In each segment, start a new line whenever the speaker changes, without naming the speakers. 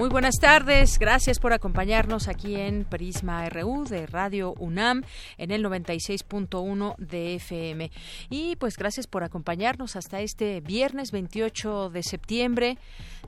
Muy buenas tardes, gracias por acompañarnos aquí en Prisma RU de Radio UNAM en el 96.1 de FM. Y pues gracias por acompañarnos hasta este viernes 28 de septiembre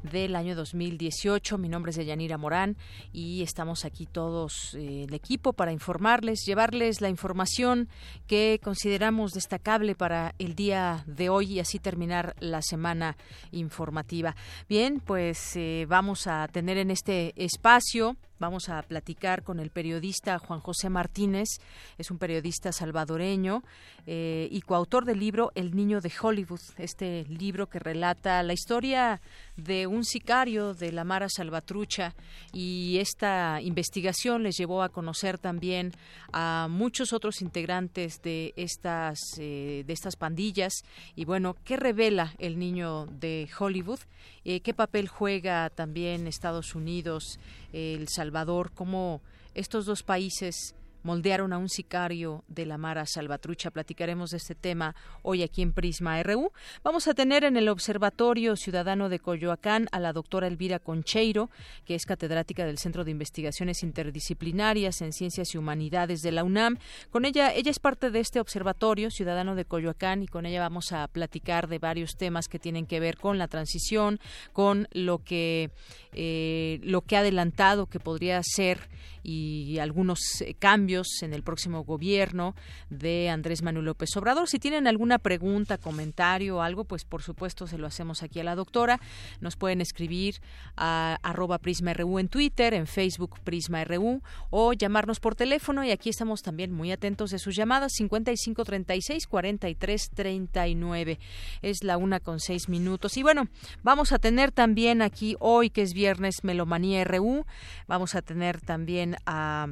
del año 2018. Mi nombre es Deyanira Morán y estamos aquí todos eh, el equipo para informarles, llevarles la información que consideramos destacable para el día de hoy y así terminar la semana informativa. Bien, pues eh, vamos a tener en este espacio Vamos a platicar con el periodista Juan José Martínez, es un periodista salvadoreño eh, y coautor del libro El Niño de Hollywood, este libro que relata la historia de un sicario de la Mara Salvatrucha y esta investigación les llevó a conocer también a muchos otros integrantes de estas eh, de estas pandillas y bueno qué revela el Niño de Hollywood eh, qué papel juega también Estados Unidos el Salvador, cómo estos dos países moldearon a un sicario de la Mara Salvatrucha. Platicaremos de este tema hoy aquí en Prisma RU. Vamos a tener en el Observatorio Ciudadano de Coyoacán a la doctora Elvira Concheiro, que es catedrática del Centro de Investigaciones Interdisciplinarias en Ciencias y Humanidades de la UNAM. Con ella, ella es parte de este Observatorio Ciudadano de Coyoacán y con ella vamos a platicar de varios temas que tienen que ver con la transición, con lo que, eh, lo que ha adelantado que podría ser y algunos eh, cambios en el próximo gobierno de Andrés Manuel López Obrador. Si tienen alguna pregunta, comentario o algo, pues por supuesto se lo hacemos aquí a la doctora. Nos pueden escribir a arroba PrismaRU en Twitter, en Facebook PrismaRU o llamarnos por teléfono y aquí estamos también muy atentos de sus llamadas 5536 4339. Es la una con seis minutos. Y bueno, vamos a tener también aquí hoy, que es viernes, Melomanía RU. Vamos a tener también a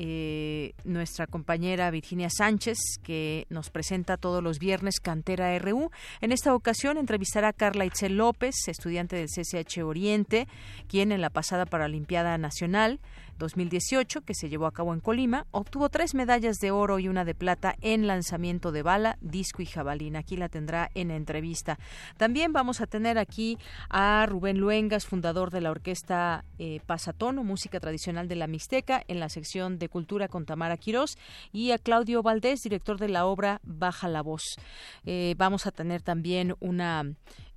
eh, nuestra compañera Virginia Sánchez, que nos presenta todos los viernes Cantera RU. En esta ocasión entrevistará a Carla Itzel López, estudiante del CCH Oriente, quien en la pasada Paralimpiada Nacional 2018, que se llevó a cabo en Colima, obtuvo tres medallas de oro y una de plata en lanzamiento de bala, disco y jabalina. Aquí la tendrá en entrevista. También vamos a tener aquí a Rubén Luengas, fundador de la orquesta eh, Pasatono, música tradicional de la Mixteca, en la sección de Cultura con Tamara Quirós, y a Claudio Valdés, director de la obra Baja la Voz. Eh, vamos a tener también una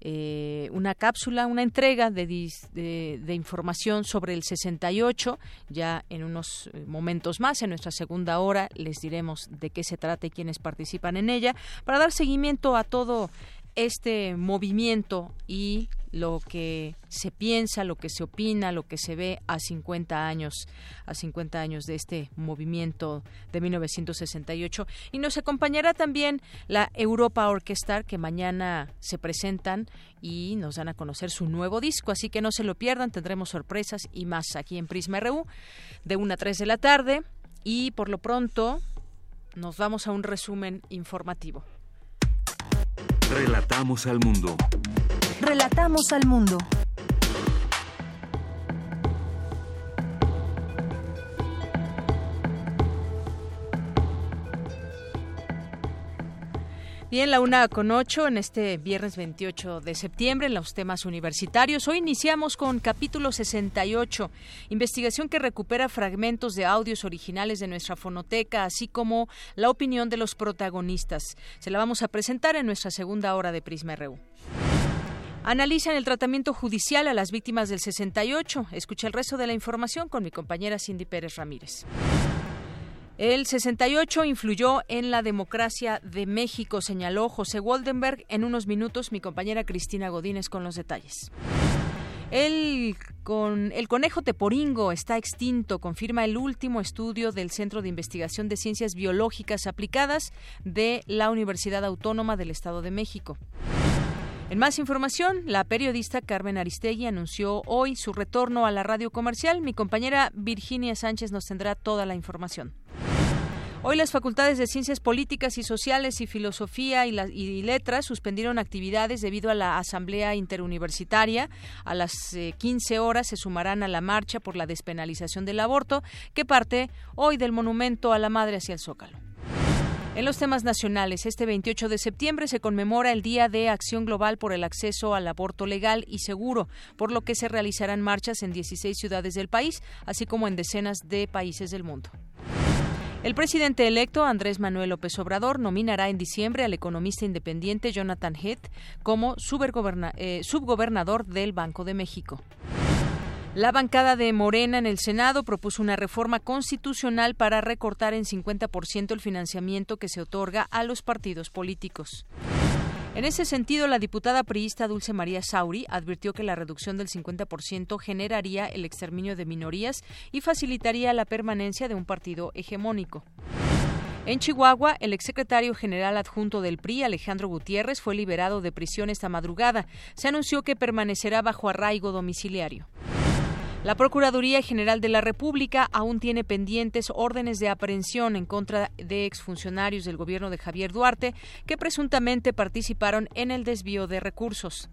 eh, una cápsula, una entrega de, de, información sobre el 68. Ya en unos eh, momentos más, en nuestra segunda hora, les diremos de qué se trata y quiénes participan en ella, para dar seguimiento a todo este movimiento y lo que se piensa, lo que se opina, lo que se ve a 50 años, a 50 años de este movimiento de 1968. Y nos acompañará también la Europa Orchestra, que mañana se presentan y nos dan a conocer su nuevo disco, así que no se lo pierdan, tendremos sorpresas y más aquí en Prisma RU de 1 a 3 de la tarde y por lo pronto nos vamos a un resumen informativo.
Relatamos al mundo.
Relatamos al mundo.
Bien, la una con ocho en este viernes 28 de septiembre en los temas universitarios. Hoy iniciamos con capítulo 68, investigación que recupera fragmentos de audios originales de nuestra fonoteca, así como la opinión de los protagonistas. Se la vamos a presentar en nuestra segunda hora de Prisma RU. Analizan el tratamiento judicial a las víctimas del 68. Escucha el resto de la información con mi compañera Cindy Pérez Ramírez. El 68 influyó en la democracia de México, señaló José Waldenberg. En unos minutos, mi compañera Cristina Godínez con los detalles. El con el conejo teporingo está extinto, confirma el último estudio del Centro de Investigación de Ciencias Biológicas Aplicadas de la Universidad Autónoma del Estado de México. En más información, la periodista Carmen Aristegui anunció hoy su retorno a la radio comercial. Mi compañera Virginia Sánchez nos tendrá toda la información. Hoy las facultades de Ciencias Políticas y Sociales y Filosofía y, Letras suspendieron actividades debido a la Asamblea Interuniversitaria. A las 15 eh, horas se sumarán a la marcha por la despenalización del aborto que parte hoy del Monumento a la Madre hacia el Zócalo. En los temas nacionales, este 28 de septiembre se conmemora el Día de Acción Global por el Acceso al Aborto Legal y Seguro, por lo que se realizarán marchas en 16 ciudades del país, así como en decenas de países del mundo. El presidente electo, Andrés Manuel López Obrador, nominará en diciembre al economista independiente Jonathan Heath como eh, subgobernador del Banco de México. La bancada de Morena en el Senado propuso una reforma constitucional para recortar en 50% el financiamiento que se otorga a los partidos políticos. En ese sentido, la diputada priista Dulce María Sauri advirtió que la reducción del 50% generaría el exterminio de minorías y facilitaría la permanencia de un partido hegemónico. En Chihuahua, el exsecretario general adjunto del PRI, Alejandro Gutiérrez, fue liberado de prisión esta madrugada. Se anunció que permanecerá bajo arraigo domiciliario. La Procuraduría General de la República aún tiene pendientes órdenes de aprehensión en contra de exfuncionarios del gobierno de Javier Duarte que presuntamente participaron en el desvío de recursos.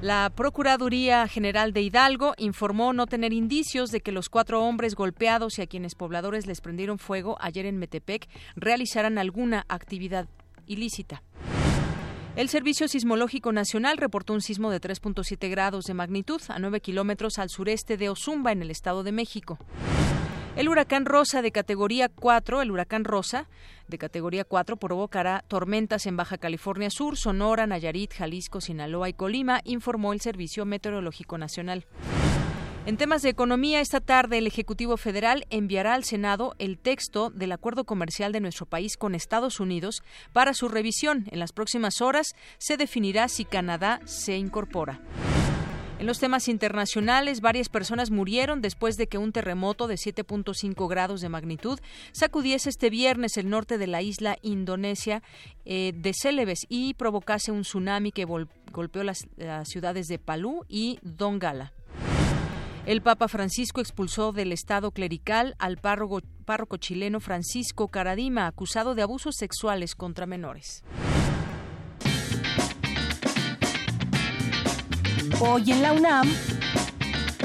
La Procuraduría General de Hidalgo informó no tener indicios de que los cuatro hombres golpeados y a quienes pobladores les prendieron fuego ayer en Metepec realizaran alguna actividad ilícita. El Servicio Sismológico Nacional reportó un sismo de 3.7 grados de magnitud a 9 kilómetros al sureste de Ozumba, en el Estado de México. El huracán Rosa de categoría 4, el huracán Rosa de categoría 4 provocará tormentas en Baja California Sur, Sonora, Nayarit, Jalisco, Sinaloa y Colima, informó el Servicio Meteorológico Nacional. En temas de economía, esta tarde el Ejecutivo Federal enviará al Senado el texto del acuerdo comercial de nuestro país con Estados Unidos para su revisión. En las próximas horas se definirá si Canadá se incorpora. En los temas internacionales, varias personas murieron después de que un terremoto de 7.5 grados de magnitud sacudiese este viernes el norte de la isla indonesia eh, de Celebes y provocase un tsunami que golpeó las, las ciudades de Palú y Dongala. El Papa Francisco expulsó del Estado clerical al párroco, chileno Francisco Caradima, acusado de abusos sexuales contra menores.
Hoy en la UNAM,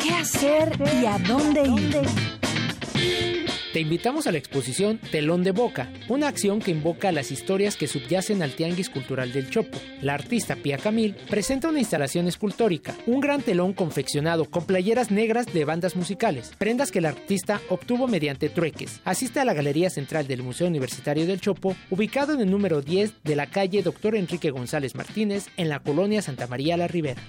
¿qué hacer y a dónde ir?
Te invitamos a la exposición Telón de Boca, una acción que invoca las historias que subyacen al Tianguis Cultural del Chopo. La artista Pia Camil presenta una instalación escultórica, un gran telón confeccionado con playeras negras de bandas musicales, prendas que el artista obtuvo mediante trueques. Asiste a la Galería Central del Museo Universitario del Chopo, ubicado en el número 10 de la calle Dr. Enrique González Martínez, en la colonia Santa María la Ribera.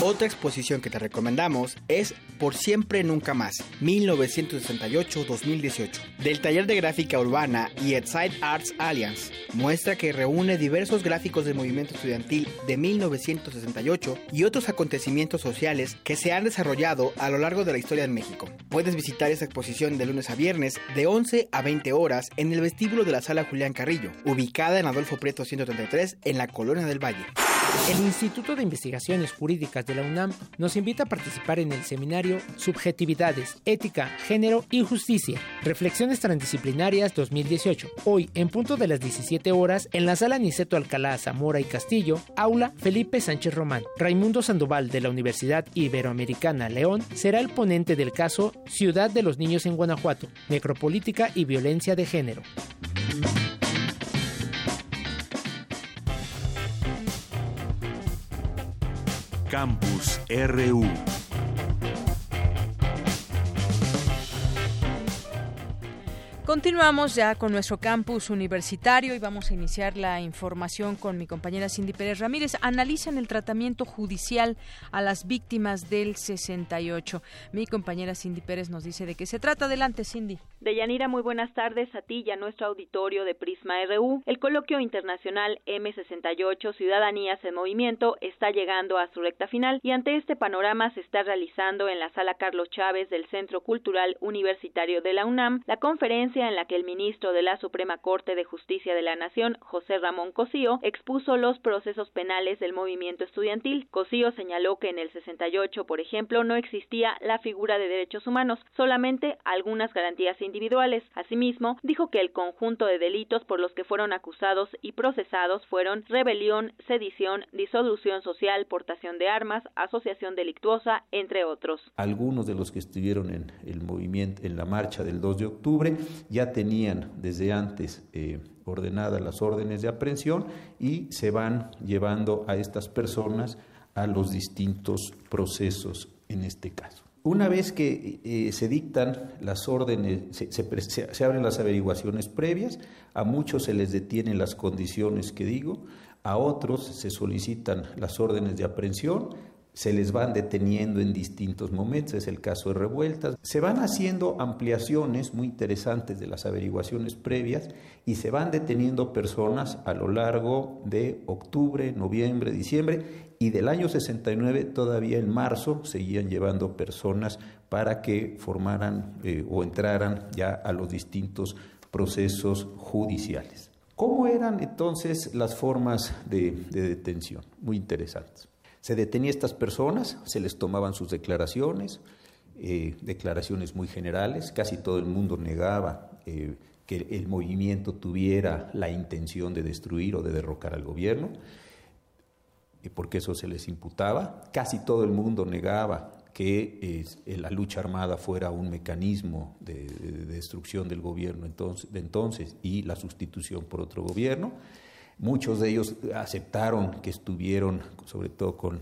Otra exposición que te recomendamos es Por siempre nunca más, 1968-2018, del taller de gráfica urbana y Side Arts Alliance. Muestra que reúne diversos gráficos del movimiento estudiantil de 1968 y otros acontecimientos sociales que se han desarrollado a lo largo de la historia de México. Puedes visitar esta exposición de lunes a viernes de 11 a 20 horas en el vestíbulo de la sala Julián Carrillo, ubicada en Adolfo Prieto 133 en la Colonia del Valle.
El Instituto de Investigaciones Jurídicas de la UNAM nos invita a participar en el seminario Subjetividades, Ética, Género y Justicia, Reflexiones Transdisciplinarias 2018. Hoy, en punto de las 17 horas, en la sala Niceto Alcalá, Zamora y Castillo, aula Felipe Sánchez Román. Raimundo Sandoval de la Universidad Iberoamericana León será el ponente del caso Ciudad de los Niños en Guanajuato, Necropolítica y Violencia de Género.
Campus RU.
Continuamos ya con nuestro campus universitario y vamos a iniciar la información con mi compañera Cindy Pérez Ramírez. Analizan el tratamiento judicial a las víctimas del 68. Mi compañera Cindy Pérez nos dice de qué se trata. Adelante, Cindy.
Deyanira, muy buenas tardes a ti y a nuestro auditorio de Prisma RU. El coloquio internacional M68 Ciudadanías en Movimiento está llegando a su recta final y ante este panorama se está realizando en la sala Carlos Chávez del Centro Cultural Universitario de la UNAM la conferencia en la que el ministro de la Suprema Corte de Justicia de la Nación, José Ramón Cosío, expuso los procesos penales del movimiento estudiantil. Cosío señaló que en el 68, por ejemplo, no existía la figura de derechos humanos, solamente algunas garantías individuales. Asimismo, dijo que el conjunto de delitos por los que fueron acusados y procesados fueron rebelión, sedición, disolución social, portación de armas, asociación delictuosa, entre otros.
Algunos de los que estuvieron en el movimiento, en la marcha del 2 de octubre, ya tenían desde antes eh, ordenadas las órdenes de aprehensión y se van llevando a estas personas a los distintos procesos en este caso. Una vez que eh, se dictan las órdenes, se, se, abren las averiguaciones previas, a muchos se les detienen las condiciones que digo, a otros se solicitan las órdenes de aprehensión, se les van deteniendo en distintos momentos, es el caso de revueltas. Se van haciendo ampliaciones muy interesantes de las averiguaciones previas y se van deteniendo personas a lo largo de octubre, noviembre, diciembre y del año 69 todavía en marzo seguían llevando personas para que formaran eh, o entraran ya a los distintos procesos judiciales. ¿Cómo eran entonces las formas de detención? Muy interesantes. Se detenía a estas personas, se les tomaban sus declaraciones, eh, declaraciones muy generales, casi todo el mundo negaba eh, que el movimiento tuviera la intención de destruir o de derrocar al gobierno, porque eso se les imputaba. Casi todo el mundo negaba que eh, la lucha armada fuera un mecanismo de, destrucción del gobierno entonces, de entonces y la sustitución por otro gobierno. Muchos de ellos aceptaron que estuvieron, sobre todo con,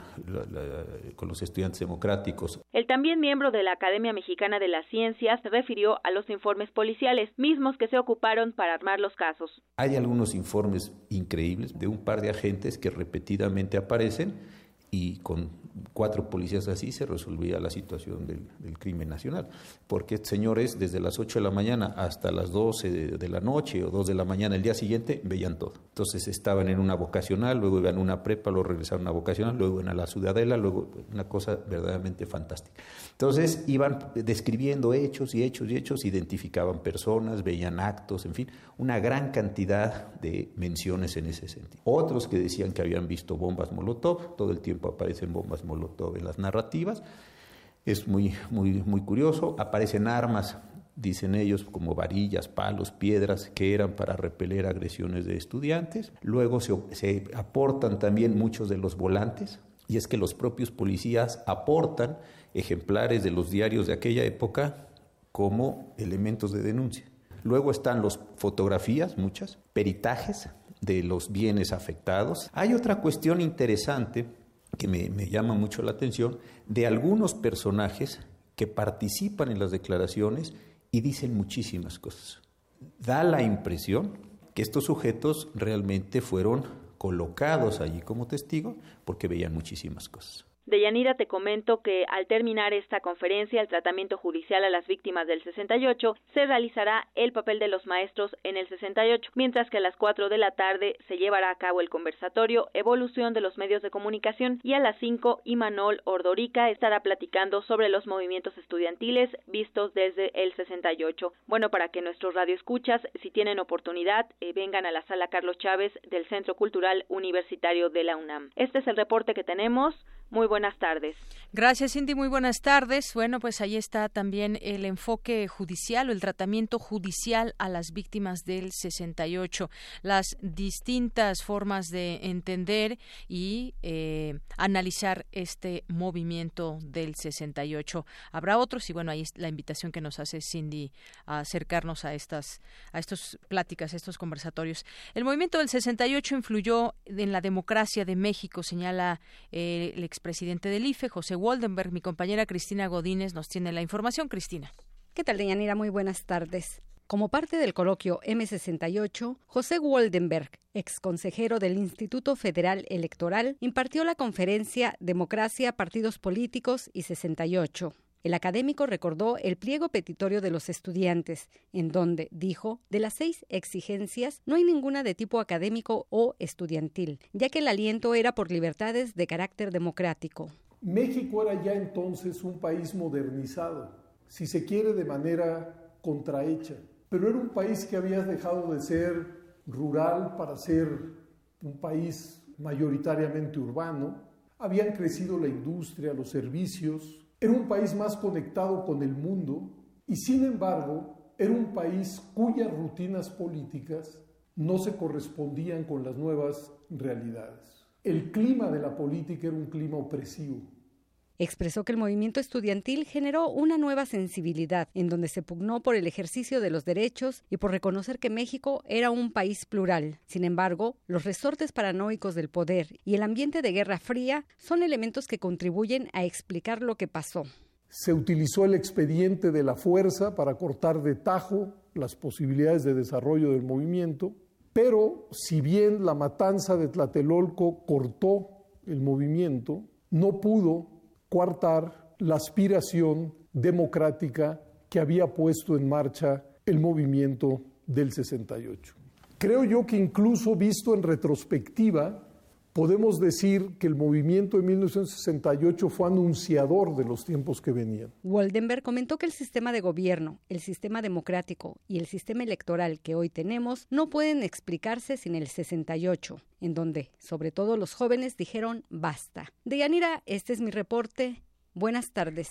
con, los estudiantes democráticos.
El también miembro de la Academia Mexicana de las Ciencias se refirió a los informes policiales, mismos que se ocuparon para armar los casos.
Hay algunos informes increíbles de un par de agentes que repetidamente aparecen y con cuatro policías así se resolvía la situación del, crimen nacional. Porque señores, desde las 8 de la mañana hasta las 12 de, la noche o 2 de la mañana el día siguiente, veían todo. Entonces estaban en una vocacional, luego iban a una prepa, luego regresaron a una vocacional, luego iban a la ciudadela, luego una cosa verdaderamente fantástica. Entonces iban describiendo hechos y hechos y hechos, identificaban personas, veían actos, en fin, una gran cantidad de menciones en ese sentido. Otros que decían que habían visto bombas Molotov, todo el tiempo aparecen bombas Molotov en las narrativas. Es muy, muy, muy curioso. Aparecen armas, dicen ellos, como varillas, palos, piedras, que eran para repeler agresiones de estudiantes. Luego se, se aportan también muchos de los volantes, y es que los propios policías aportan ejemplares de los diarios de aquella época como elementos de denuncia. Luego están las fotografías, muchas, peritajes de los bienes afectados. Hay otra cuestión interesante que me, llama mucho la atención de algunos personajes que participan en las declaraciones y dicen muchísimas cosas. Da la impresión que estos sujetos realmente fueron colocados allí como testigo porque veían muchísimas cosas.
Deyanira, te comento que al terminar esta conferencia, el tratamiento judicial a las víctimas del 68, se realizará el papel de los maestros en el 68, mientras que a las 4 de la tarde se llevará a cabo el conversatorio Evolución de los medios de comunicación y a las 5 Imanol Ordorica estará platicando sobre los movimientos estudiantiles vistos desde el 68. Bueno, para que nuestros radioescuchas, si tienen oportunidad, eh, vengan a la sala Carlos Chávez del Centro Cultural Universitario de la UNAM. Este es el reporte que tenemos. Muy buenas tardes.
Gracias, Cindy. Muy buenas tardes. Bueno, pues ahí está también el enfoque judicial o el tratamiento judicial a las víctimas del 68, las distintas formas de entender y eh, analizar este movimiento del 68. Habrá otros y bueno, ahí es la invitación que nos hace Cindy a acercarnos a estas a estos pláticas, a estos conversatorios. El movimiento del 68 influyó en la democracia de México, señala eh, el expresidente del IFE, José Waldenberg. Mi compañera Cristina Godínez nos tiene la información. Cristina.
¿Qué tal, Deyanira? Muy buenas tardes. Como parte del coloquio M68, José Waldenberg, ex consejero del Instituto Federal Electoral, impartió la conferencia Democracia, Partidos Políticos y 68. El académico recordó el pliego petitorio de los estudiantes, en donde dijo, de las seis exigencias no hay ninguna de tipo académico o estudiantil, ya que el aliento era por libertades de carácter democrático.
México era ya entonces un país modernizado, si se quiere de manera contrahecha pero era un país que había dejado de ser rural para ser un país mayoritariamente urbano, habían crecido la industria, los servicios, era un país más conectado con el mundo y sin embargo era un país cuyas rutinas políticas no se correspondían con las nuevas realidades. El clima de la política era un clima opresivo.
Expresó que el movimiento estudiantil generó una nueva sensibilidad en donde se pugnó por el ejercicio de los derechos y por reconocer que México era un país plural. Sin embargo, los resortes paranoicos del poder y el ambiente de guerra fría son elementos que contribuyen a explicar lo que pasó.
Se utilizó el expediente de la fuerza para cortar de tajo las posibilidades de desarrollo del movimiento, pero si bien la matanza de Tlatelolco cortó el movimiento, no pudo la aspiración democrática que había puesto en marcha el movimiento del 68. Creo yo que incluso visto en retrospectiva, podemos decir que el movimiento de 1968 fue anunciador de los tiempos que venían.
Waldenberg comentó que el sistema de gobierno, el sistema democrático y el sistema electoral que hoy tenemos no pueden explicarse sin el 68, en donde, sobre todo los jóvenes, dijeron basta. Deyanira, este es mi reporte. Buenas tardes.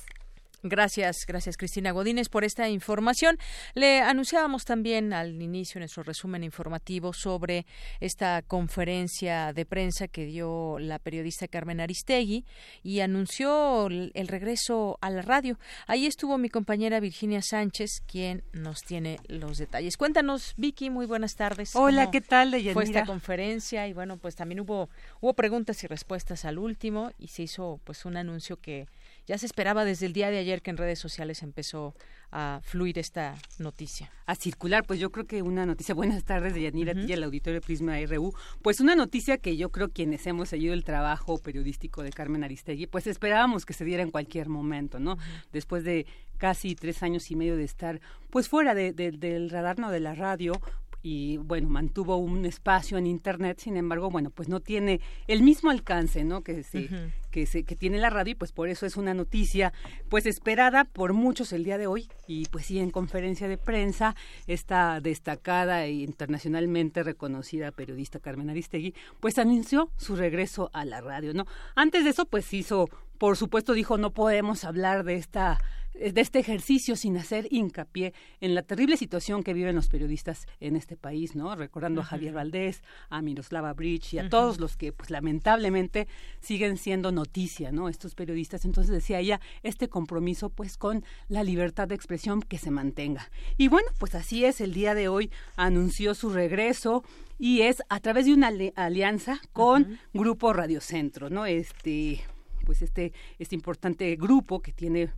Gracias, gracias Cristina Godínez por esta información. Le anunciábamos también al inicio nuestro resumen informativo sobre esta conferencia de prensa que dio la periodista Carmen Aristegui y anunció el regreso a la radio. Ahí estuvo mi compañera Virginia Sánchez, quien nos tiene los detalles. Cuéntanos, Vicky, muy buenas tardes.
Hola, ¿qué tal?
Fue esta conferencia y bueno, pues también hubo hubo preguntas y respuestas al último y se hizo pues un anuncio que ya se esperaba desde el día de ayer que en redes sociales empezó a fluir esta noticia.
A circular, pues yo creo que una noticia, buenas tardes de Yanira, uh el auditorio Prisma RU, pues una noticia que yo creo quienes hemos seguido el trabajo periodístico de Carmen Aristegui, pues esperábamos que se diera en cualquier momento, ¿no? Después de casi tres años y medio de estar pues fuera del radar, no de la radio, y bueno, mantuvo un espacio en internet, sin embargo, bueno, pues no tiene el mismo alcance, ¿no? que se, que se que tiene la radio y pues por eso es una noticia pues esperada por muchos el día de hoy y pues sí en conferencia de prensa esta destacada e internacionalmente reconocida periodista Carmen Aristegui pues anunció su regreso a la radio, ¿no? Antes de eso pues hizo por supuesto dijo no podemos hablar de esta de este ejercicio sin hacer hincapié en la terrible situación que viven los periodistas en este país, ¿no? Recordando a Javier Valdés, a Miroslava Bridge y a todos los que, pues lamentablemente, siguen siendo noticia, ¿no? Estos periodistas. Entonces decía ella, este compromiso, pues, con la libertad de expresión que se mantenga. Y bueno, pues así es, el día de hoy anunció su regreso y es a través de una alianza con Grupo Radio Centro, ¿no? Este, pues este, este importante grupo que tiene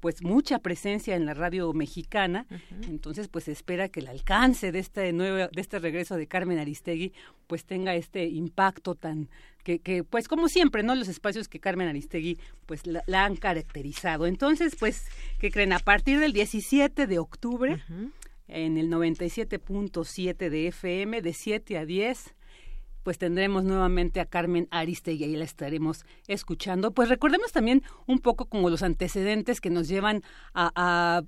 pues mucha presencia en la radio mexicana, entonces pues se espera que el alcance de este nuevo, de este regreso de Carmen Aristegui pues tenga este impacto tan que, que pues como siempre, ¿no? Los espacios que Carmen Aristegui pues la, han caracterizado. Entonces, pues, ¿qué creen? A partir del 17 de octubre, en el 97.7 de FM, de 7 a 10, pues tendremos nuevamente a Carmen Aristegui y la estaremos escuchando. Pues recordemos también un poco como los antecedentes que nos llevan a,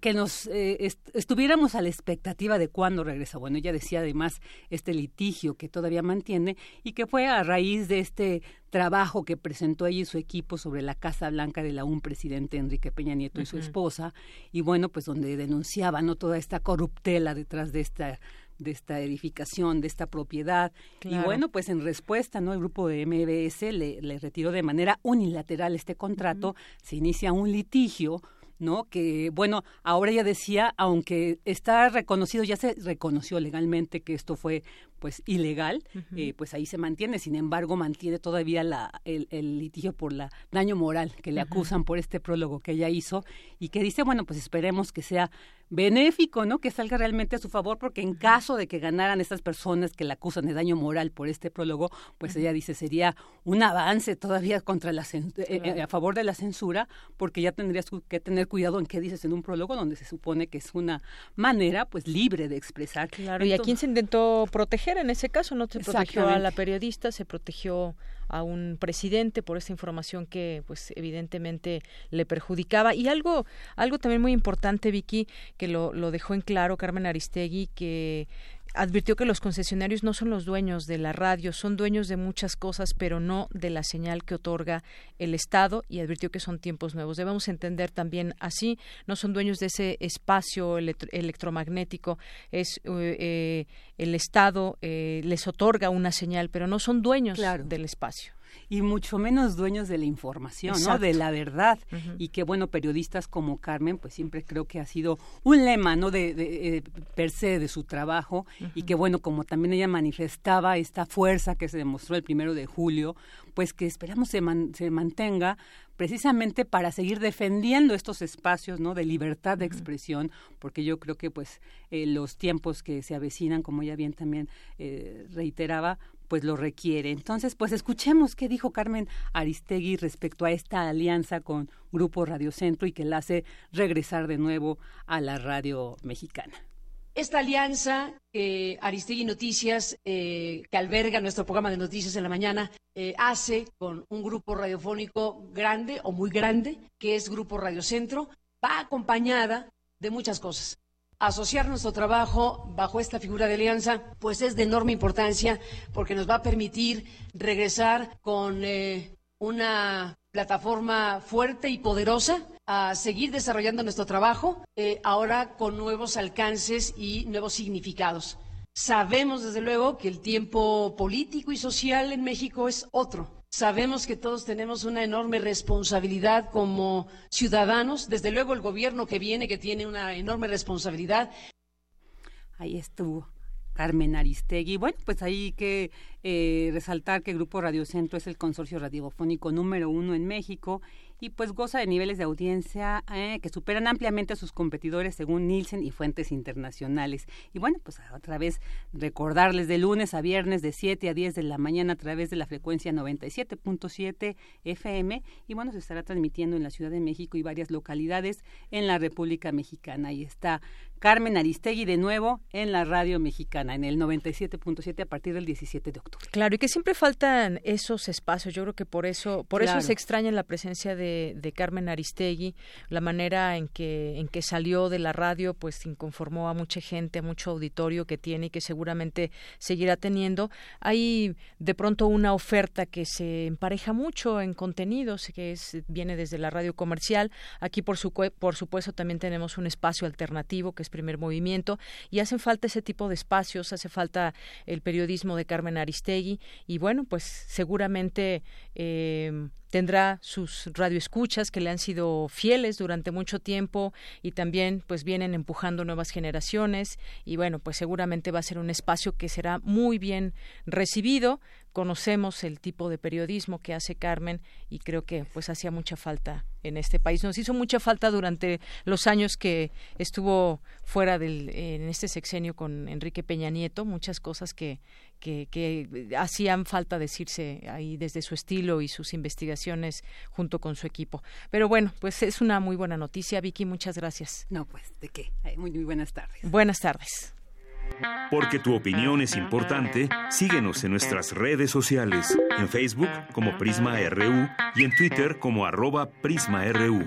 que nos eh, estuviéramos a la expectativa de cuándo regresa. Bueno, ella decía además este litigio que todavía mantiene y que fue a raíz de este trabajo que presentó ella y su equipo sobre la Casa Blanca de la un presidente Enrique Peña Nieto y su esposa, y bueno, pues donde denunciaban ¿no? toda esta corruptela detrás de esta de esta edificación, de esta propiedad. Y bueno, pues en respuesta, ¿no? El grupo de MBS le, le retiró de manera unilateral este contrato, se inicia un litigio ¿no? Que, bueno, ahora ya decía, aunque está reconocido, ya se reconoció legalmente que esto fue pues ilegal, eh, pues ahí se mantiene. Sin embargo, mantiene todavía la, el, litigio por la daño moral que le acusan por este prólogo que ella hizo y que dice, bueno, pues esperemos que sea benéfico, ¿no? Que salga realmente a su favor, porque en caso de que ganaran estas personas que la acusan de daño moral por este prólogo, pues ella dice sería un avance todavía contra la eh, eh, a favor de la censura, porque ya tendrías que tener cuidado en qué dices en un prólogo donde se supone que es una manera, pues libre de expresar.
Claro. y a quién se intentó proteger en ese caso, no se protegió a la periodista, se protegió a un presidente por esta información que pues evidentemente le perjudicaba. Y algo algo también muy importante Vicky que lo, lo dejó en claro Carmen Aristegui que advirtió que los concesionarios no son los dueños de la radio, son dueños de muchas cosas, pero no de la señal que otorga el Estado y advirtió que son tiempos nuevos. Debemos entender también así, no son dueños de ese espacio electromagnético, es eh, eh, el Estado eh, les otorga una señal, pero no son dueños del espacio
y mucho menos dueños de la información, ¿no? De la verdad. Y que, bueno, periodistas como Carmen, pues siempre creo que ha sido un lema, ¿no? De, de, per se de su trabajo y que, bueno, como también ella manifestaba esta fuerza que se demostró el primero de julio, pues que esperamos se, se mantenga precisamente para seguir defendiendo estos espacios no de libertad de expresión porque yo creo que pues eh, los tiempos que se avecinan como ella bien también eh, reiteraba pues lo requiere. Entonces, pues escuchemos qué dijo Carmen Aristegui respecto a esta alianza con Grupo Radio Centro y que la hace regresar de nuevo a la radio mexicana.
Esta alianza que Aristegui Noticias, eh, que alberga nuestro programa de noticias en la mañana, eh, hace con un grupo radiofónico grande o muy grande, que es Grupo Radio Centro, va acompañada de muchas cosas asociar nuestro trabajo bajo esta figura de alianza, pues es de enorme importancia porque nos va a permitir regresar con eh, una plataforma fuerte y poderosa a seguir desarrollando nuestro trabajo, eh, ahora con nuevos alcances y nuevos significados. Sabemos, desde luego, que el tiempo político y social en México es otro Sabemos que todos tenemos una enorme responsabilidad como ciudadanos, desde luego el gobierno que viene, que tiene una enorme responsabilidad.
Ahí estuvo Carmen Aristegui. Bueno, pues hay que eh, resaltar que el Grupo Radio Centro es el consorcio radiofónico número uno en México y pues goza de niveles de audiencia eh, que superan ampliamente a sus competidores según Nielsen y fuentes internacionales. Y bueno, pues otra vez recordarles de lunes a viernes de 7 a 10 de la mañana a través de la frecuencia 97.7 FM y bueno, se estará transmitiendo en la Ciudad de México y varias localidades en la República Mexicana. Ahí está Carmen Aristegui de nuevo en la radio mexicana, en el 97.7 a partir del 17 de octubre.
Claro, y que siempre faltan esos espacios. Yo creo que por eso, por eso se extraña la presencia de de, Carmen Aristegui, la manera en que, en que salió de la radio, pues inconformó a mucha gente, a mucho auditorio que tiene y que seguramente seguirá teniendo. Hay de pronto una oferta que se empareja mucho en contenidos, que es, viene desde la radio comercial. Aquí, por, su, por supuesto, también tenemos un espacio alternativo, que es primer movimiento, y hacen falta ese tipo de espacios, hace falta el periodismo de Carmen Aristegui, y bueno, pues seguramente eh, tendrá sus radioescuchas que le han sido fieles durante mucho tiempo y también pues vienen empujando nuevas generaciones y bueno pues seguramente va a ser un espacio que será muy bien recibido. Conocemos el tipo de periodismo que hace Carmen y creo que pues hacía mucha falta en este país. Nos hizo mucha falta durante los años que estuvo fuera del en este sexenio con Enrique Peña Nieto muchas cosas que que, hacían falta decirse ahí desde su estilo y sus investigaciones junto con su equipo. Pero bueno, pues es una muy buena noticia, Vicky, muchas gracias.
No, pues, ¿de qué? Muy, muy buenas tardes.
Buenas tardes.
Porque tu opinión es importante, síguenos en nuestras redes sociales, en Facebook como Prisma RU y en Twitter como arroba PrismaRU.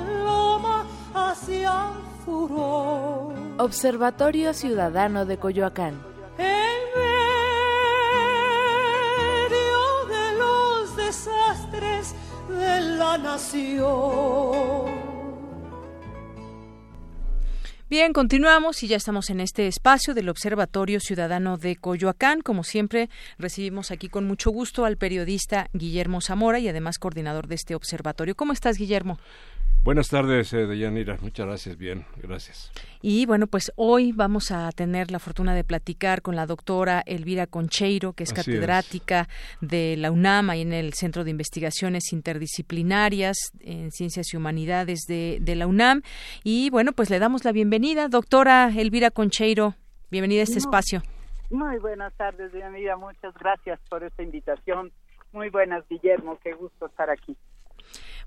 paloma hacia furor Observatorio Ciudadano de Coyoacán.
En medio de los desastres de la nación.
Bien, continuamos y ya estamos en este espacio del Observatorio Ciudadano de Coyoacán. Como siempre, recibimos aquí con mucho gusto al periodista Guillermo Zamora y además coordinador de este observatorio. ¿Cómo estás, Guillermo?
Buenas tardes, eh, Deyanira. Muchas gracias. Bien, gracias.
Y bueno, pues hoy vamos a tener la fortuna de platicar con la doctora Elvira Concheiro, que es catedrática de la UNAM y en el Centro de Investigaciones Interdisciplinarias en Ciencias y Humanidades de, de la UNAM. Y bueno, pues le damos la bienvenida, doctora Elvira Concheiro. Bienvenida a este espacio.
Muy buenas tardes, Deyanira. Muchas gracias por esta invitación. Muy buenas, Guillermo. Qué gusto estar aquí.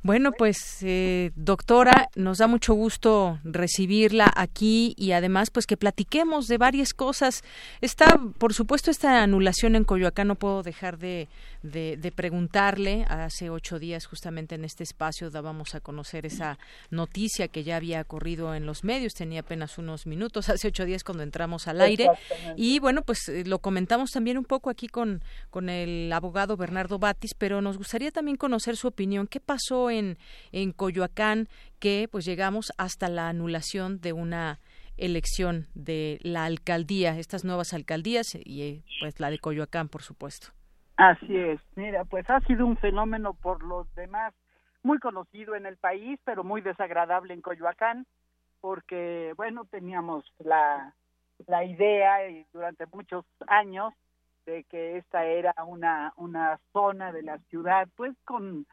Bueno, pues eh, doctora, nos da mucho gusto recibirla aquí y además pues que platiquemos de varias cosas. Está, por supuesto, esta anulación en Coyoacán, no puedo dejar de, de, preguntarle. Hace ocho días justamente en este espacio dábamos a conocer esa noticia que ya había corrido en los medios, tenía apenas unos minutos, hace ocho días cuando entramos al aire. Y bueno, pues eh, lo comentamos también un poco aquí con, con el abogado Bernardo Batis, pero nos gustaría también conocer su opinión. ¿Qué pasó en, en Coyoacán que pues llegamos hasta la anulación de una elección de la alcaldía, estas nuevas alcaldías y pues la de Coyoacán, por supuesto.
Así es, mira, pues ha sido un fenómeno por los demás muy conocido en el país, pero muy desagradable en Coyoacán, porque, bueno, teníamos la, la idea y durante muchos años de que esta era una, una zona de la ciudad, pues con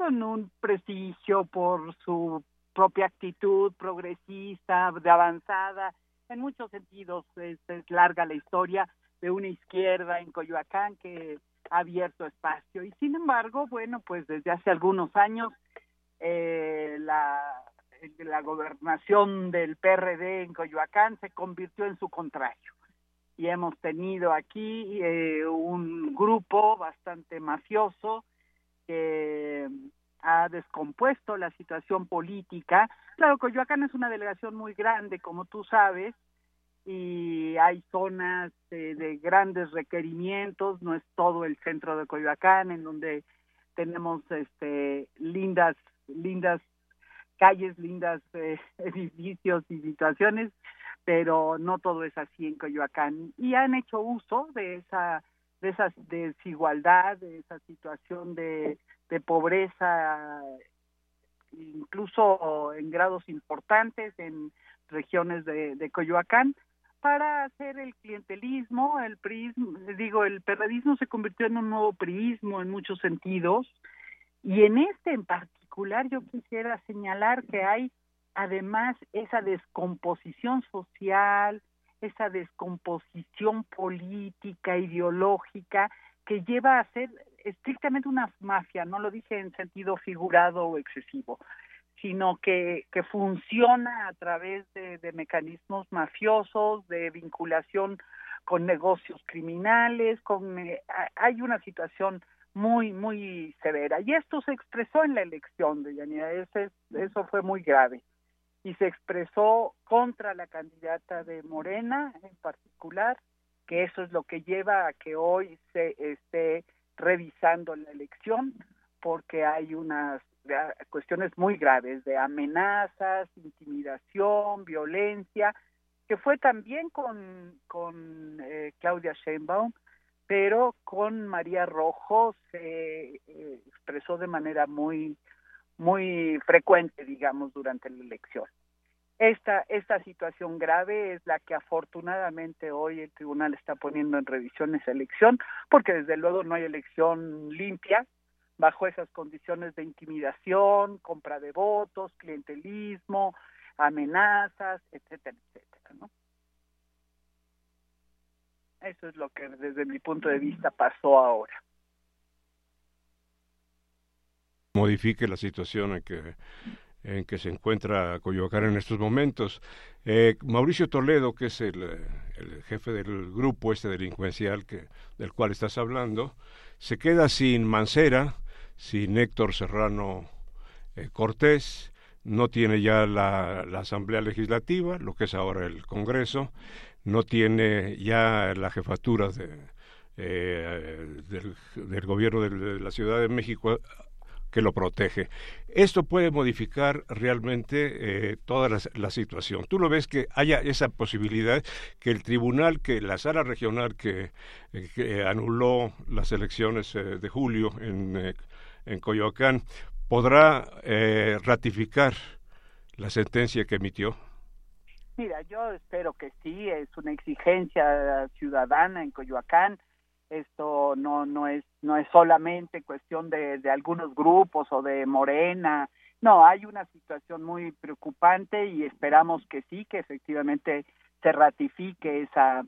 con un prestigio por su propia actitud progresista, de avanzada. En muchos sentidos es, larga la historia de una izquierda en Coyoacán que ha abierto espacio. Y sin embargo, bueno, pues desde hace algunos años eh, la, la gobernación del PRD en Coyoacán se convirtió en su contrario. Y hemos tenido aquí eh, un grupo bastante mafioso que ha descompuesto la situación política. Claro, Coyoacán es una delegación muy grande, como tú sabes, y hay zonas de, grandes requerimientos, no es todo el centro de Coyoacán, en donde tenemos este lindas, lindas calles, lindas eh, edificios y situaciones, pero no todo es así en Coyoacán. Y han hecho uso de esa de esa desigualdad, de esa situación de, pobreza, incluso en grados importantes en regiones de, de Coyoacán, para hacer el clientelismo, el prismo, digo, el periodismo se convirtió en un nuevo priismo en muchos sentidos, y en este en particular yo quisiera señalar que hay además esa descomposición social, esa descomposición política, ideológica, que lleva a ser estrictamente una mafia, no lo dije en sentido figurado o excesivo, sino que, que funciona a través de, de mecanismos mafiosos, de vinculación con negocios criminales, con eh, hay una situación muy muy severa. Y esto se expresó en la elección de Yanira, eso fue muy grave y se expresó contra la candidata de Morena en particular, que eso es lo que lleva a que hoy se esté revisando la elección, porque hay unas cuestiones muy graves de amenazas, intimidación, violencia, que fue también con, con eh, Claudia Sheinbaum, pero con María Rojo se eh, expresó de manera muy muy frecuente, digamos, durante la elección. Esta, esta situación grave es la que afortunadamente hoy el tribunal está poniendo en revisión esa elección, porque desde luego no hay elección limpia bajo esas condiciones de intimidación, compra de votos, clientelismo, amenazas, etcétera, etcétera, ¿no? Eso es lo que desde mi punto de vista pasó ahora.
Modifique la situación en que en que se encuentra Coyoacán en estos momentos. Eh, Mauricio Toledo, que es el, jefe del grupo este delincuencial que, del cual estás hablando, se queda sin Mancera, sin Héctor Serrano eh, Cortés, no tiene ya la, Asamblea Legislativa, lo que es ahora el Congreso, no tiene ya la jefatura eh, del, gobierno de, la Ciudad de México que lo protege. Esto puede modificar realmente eh, toda la, situación. Tú lo ves que haya esa posibilidad que el tribunal, que la sala regional que, anuló las elecciones eh, de julio en, en Coyoacán, podrá eh, ratificar la sentencia que emitió?
Mira, yo espero que sí, es una exigencia ciudadana en Coyoacán. Esto no no es no es solamente cuestión de, de algunos grupos o de Morena. No, hay una situación muy preocupante y esperamos que sí, que efectivamente se ratifique esa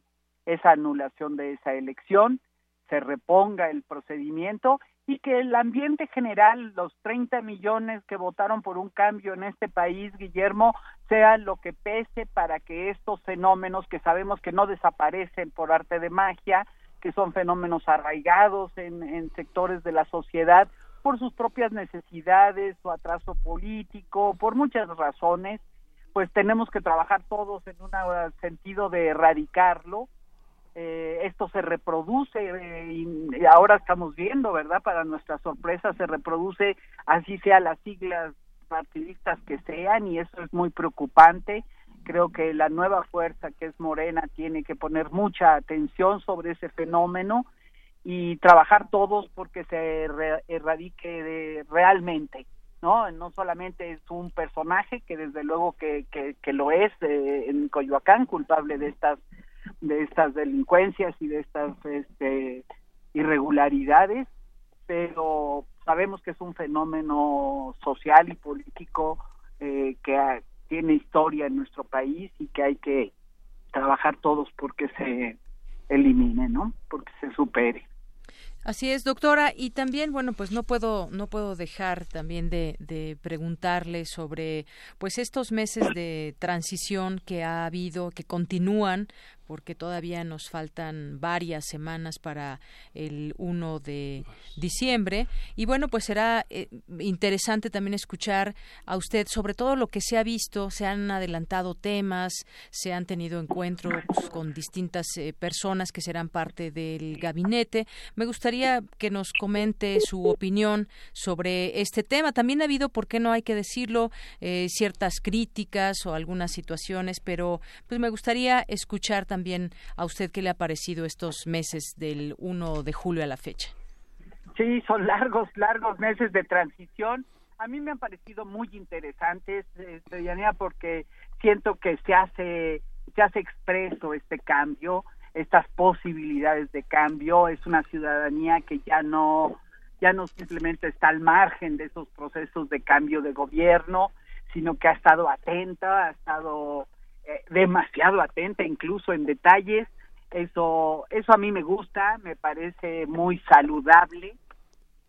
esa anulación de esa elección, se reponga el procedimiento y que el ambiente general, los 30 millones que votaron por un cambio en este país, Guillermo, sea lo que pese para que estos fenómenos que sabemos que no desaparecen por arte de magia, que son fenómenos arraigados en, sectores de la sociedad por sus propias necesidades o atraso político, por muchas razones, pues tenemos que trabajar todos en un sentido de erradicarlo eh, esto se reproduce eh, y ahora estamos viendo, ¿verdad? Para nuestra sorpresa se reproduce así sea las siglas partidistas que sean y eso es muy preocupante. Creo que la nueva fuerza que es Morena tiene que poner mucha atención sobre ese fenómeno y trabajar todos porque se erradique realmente. ¿no? No solamente es un personaje que desde luego que, que, lo es eh, en Coyoacán, culpable de estas de estas delincuencias y de estas este, irregularidades, pero sabemos que es un fenómeno social y político eh, que tiene historia en nuestro país y que hay que trabajar todos porque se elimine, ¿no? Porque se supere.
Así es, doctora, y también, bueno, pues no puedo, no puedo dejar también de, de, preguntarle sobre, pues estos meses de transición que ha habido, que continúan, porque todavía nos faltan varias semanas para el 1 de diciembre. Y bueno, pues será eh, interesante también escuchar a usted sobre todo lo que se ha visto, se han adelantado temas, se han tenido encuentros con distintas eh, personas que serán parte del gabinete. Me gustaría que nos comente su opinión sobre este tema. También ha habido, ¿por qué no hay que decirlo?, eh, ciertas críticas o algunas situaciones, pero pues me gustaría escuchar también a usted qué le ha parecido estos meses del 1 de julio a la fecha.
Sí, son largos, largos meses de transición. A mí me han parecido muy interesantes, este, Yanea, porque siento que se hace, se hace expreso este cambio, estas posibilidades de cambio. Es una ciudadanía que ya no, ya no simplemente está al margen de esos procesos de cambio de gobierno, sino que ha estado atenta, ha estado eh, demasiado atenta incluso en detalles eso eso a mí me gusta me parece muy saludable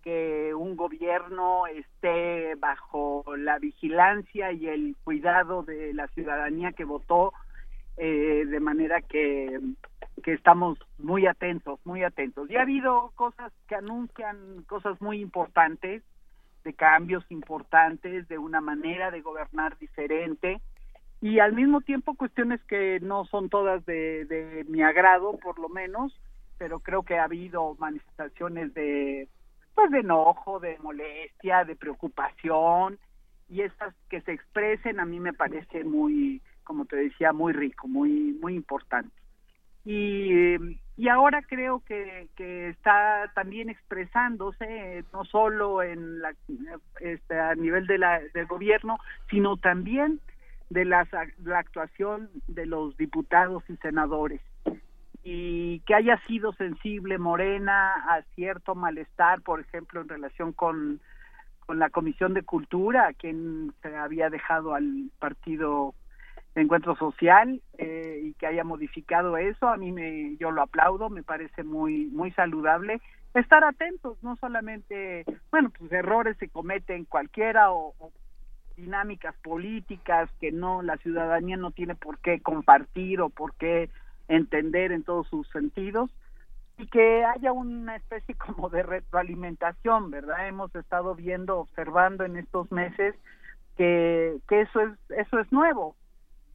que un gobierno esté bajo la vigilancia y el cuidado de la ciudadanía que votó eh, de manera que, que estamos muy atentos, muy atentos. Y ha habido cosas que anuncian cosas muy importantes, de cambios importantes, de una manera de gobernar diferente y al mismo tiempo cuestiones que no son todas de, mi agrado por lo menos pero creo que ha habido manifestaciones de pues de enojo de molestia de preocupación y estas que se expresen a mí me parece muy como te decía muy rico muy muy importante. Y, y ahora creo que, que está también expresándose no solo en la, este, a nivel de la, del gobierno sino también de la, actuación de los diputados y senadores. Y que haya sido sensible Morena a cierto malestar, por ejemplo, en relación con, con la Comisión de Cultura, quien se había dejado al Partido de Encuentro Social eh, y que haya modificado eso, a mí me, yo lo aplaudo, me parece muy muy saludable. Estar atentos, no solamente, bueno, pues errores se cometen cualquiera o dinámicas políticas que no la ciudadanía no tiene por qué compartir o por qué entender en todos sus sentidos y que haya una especie como de retroalimentación, ¿verdad? Hemos estado viendo, observando en estos meses que, que eso es eso es nuevo,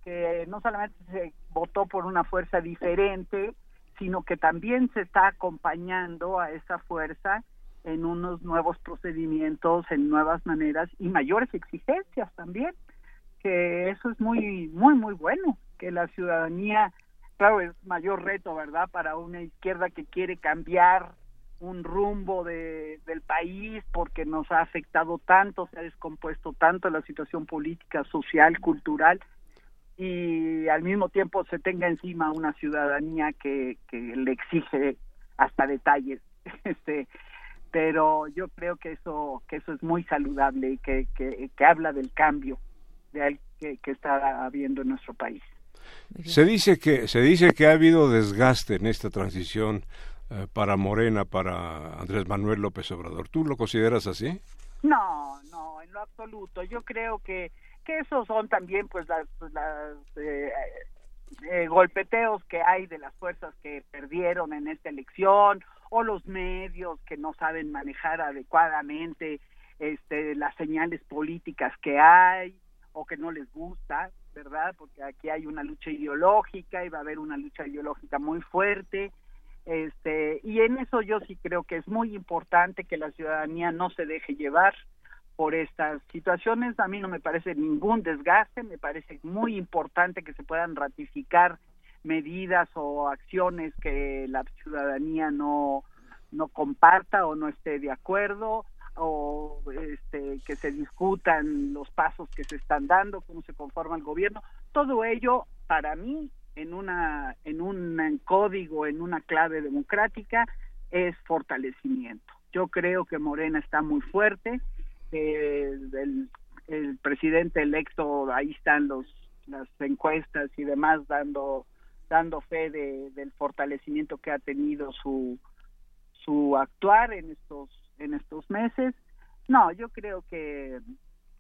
que no solamente se votó por una fuerza diferente, sino que también se está acompañando a esa fuerza en unos nuevos procedimientos, en nuevas maneras y mayores exigencias también, que eso es muy, muy, muy bueno, que la ciudadanía, claro, es mayor reto, ¿verdad?, para una izquierda que quiere cambiar un rumbo de, del país porque nos ha afectado tanto, se ha descompuesto tanto la situación política, social, cultural, y al mismo tiempo se tenga encima una ciudadanía que, que le exige hasta detalles este pero yo creo que eso que eso es muy saludable y que, que, que habla del cambio de que, que está habiendo en nuestro país.
Se dice que se dice que ha habido desgaste en esta transición eh, para Morena para Andrés Manuel López Obrador. Tú lo consideras así
no no en lo absoluto. Yo creo que que esos son también pues las, pues, las eh, eh, golpeteos que hay de las fuerzas que perdieron en esta elección o los medios que no saben manejar adecuadamente este las señales políticas que hay o que no les gusta, ¿verdad? Porque aquí hay una lucha ideológica y va a haber una lucha ideológica muy fuerte. Este, y en eso yo sí creo que es muy importante que la ciudadanía no se deje llevar por estas situaciones. A mí no me parece ningún desgaste, me parece muy importante que se puedan ratificar medidas o acciones que la ciudadanía no no comparta o no esté de acuerdo o este, que se discutan los pasos que se están dando, cómo se conforma el gobierno, todo ello para mí en una en un código, en una clave democrática es fortalecimiento. Yo creo que Morena está muy fuerte, el, el, presidente electo, ahí están los las encuestas y demás dando dando fe de, del fortalecimiento que ha tenido su su actuar en estos en estos meses. No yo creo que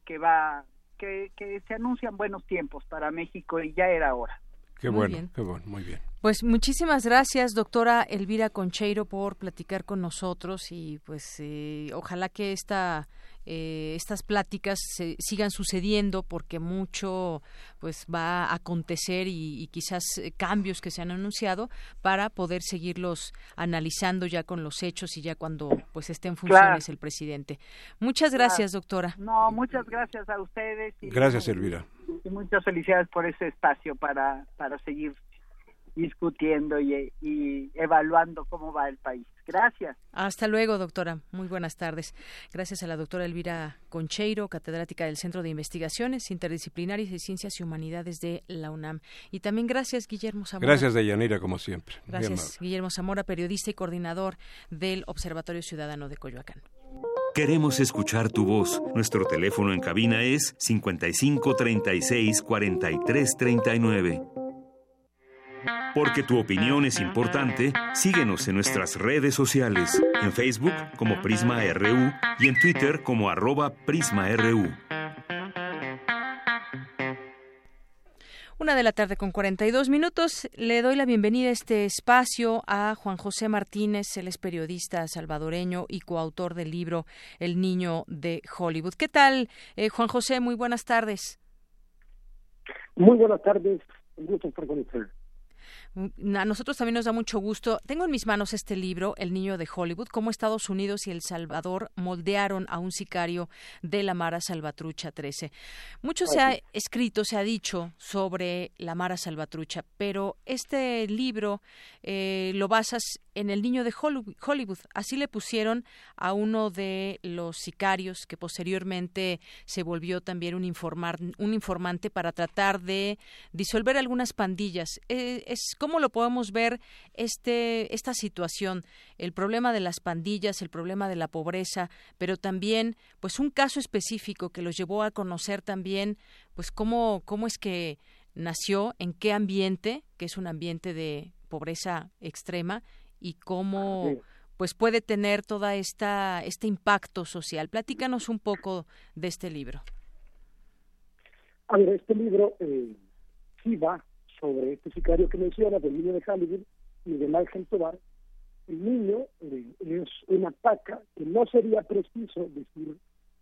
que va que, que se anuncian buenos tiempos para México y ya era hora.
Qué bueno qué bueno muy bien.
Pues muchísimas gracias, doctora Elvira Concheiro, por platicar con nosotros y pues eh, ojalá que esta eh, estas pláticas se, sigan sucediendo porque mucho pues va a acontecer y, quizás eh, cambios que se han anunciado para poder seguirlos analizando ya con los hechos y ya cuando pues esté en funciones el presidente. Muchas gracias, doctora.
No, muchas gracias a ustedes.
gracias, Elvira.
Y muchas felicidades por ese espacio para, para seguir discutiendo y, evaluando cómo va el país. Gracias.
Hasta luego, doctora. Muy buenas tardes. Gracias a la doctora Elvira Concheiro, catedrática del Centro de Investigaciones Interdisciplinarias y Ciencias y Humanidades de la UNAM. Y también gracias, Guillermo Zamora.
Gracias, Deyanira, como siempre.
Gracias, Guillermo Zamora, periodista y coordinador del Observatorio Ciudadano de Coyoacán.
Queremos escuchar tu voz. Nuestro teléfono en cabina es 55 36 43 39. Porque tu opinión es importante, síguenos en nuestras redes sociales, en Facebook como Prisma RU y en Twitter como arroba PrismaRU.
Una de la tarde con 42 minutos. Le doy la bienvenida a este espacio a Juan José Martínez, él es periodista salvadoreño y coautor del libro El Niño de Hollywood. ¿Qué tal, eh, Juan José? Muy buenas tardes.
Muy buenas tardes. Un gusto estar con usted.
Mm, a nosotros también nos da mucho gusto. Tengo en mis manos este libro, El Niño de Hollywood, cómo Estados Unidos y El Salvador moldearon a un sicario de la Mara Salvatrucha 13. Mucho se ha escrito, se ha dicho sobre la Mara Salvatrucha, pero este libro eh, lo basas en El Niño de Hollywood. Así le pusieron a uno de los sicarios que posteriormente se volvió también un, informar, un informante para tratar de disolver algunas pandillas. Eh, es cómo lo podemos ver este esta situación, el problema de las pandillas, el problema de la pobreza, pero también pues un caso específico que los llevó a conocer también pues cómo cómo es que nació, en qué ambiente, que es un ambiente de pobreza extrema y cómo pues puede tener toda esta este impacto social. Platícanos un poco de este libro.
A ver, este libro eh, sí va sobre este sicario que menciona, del niño de Hollywood, Miguel Ángel Tobar. El niño eh, es una paca que no sería preciso decir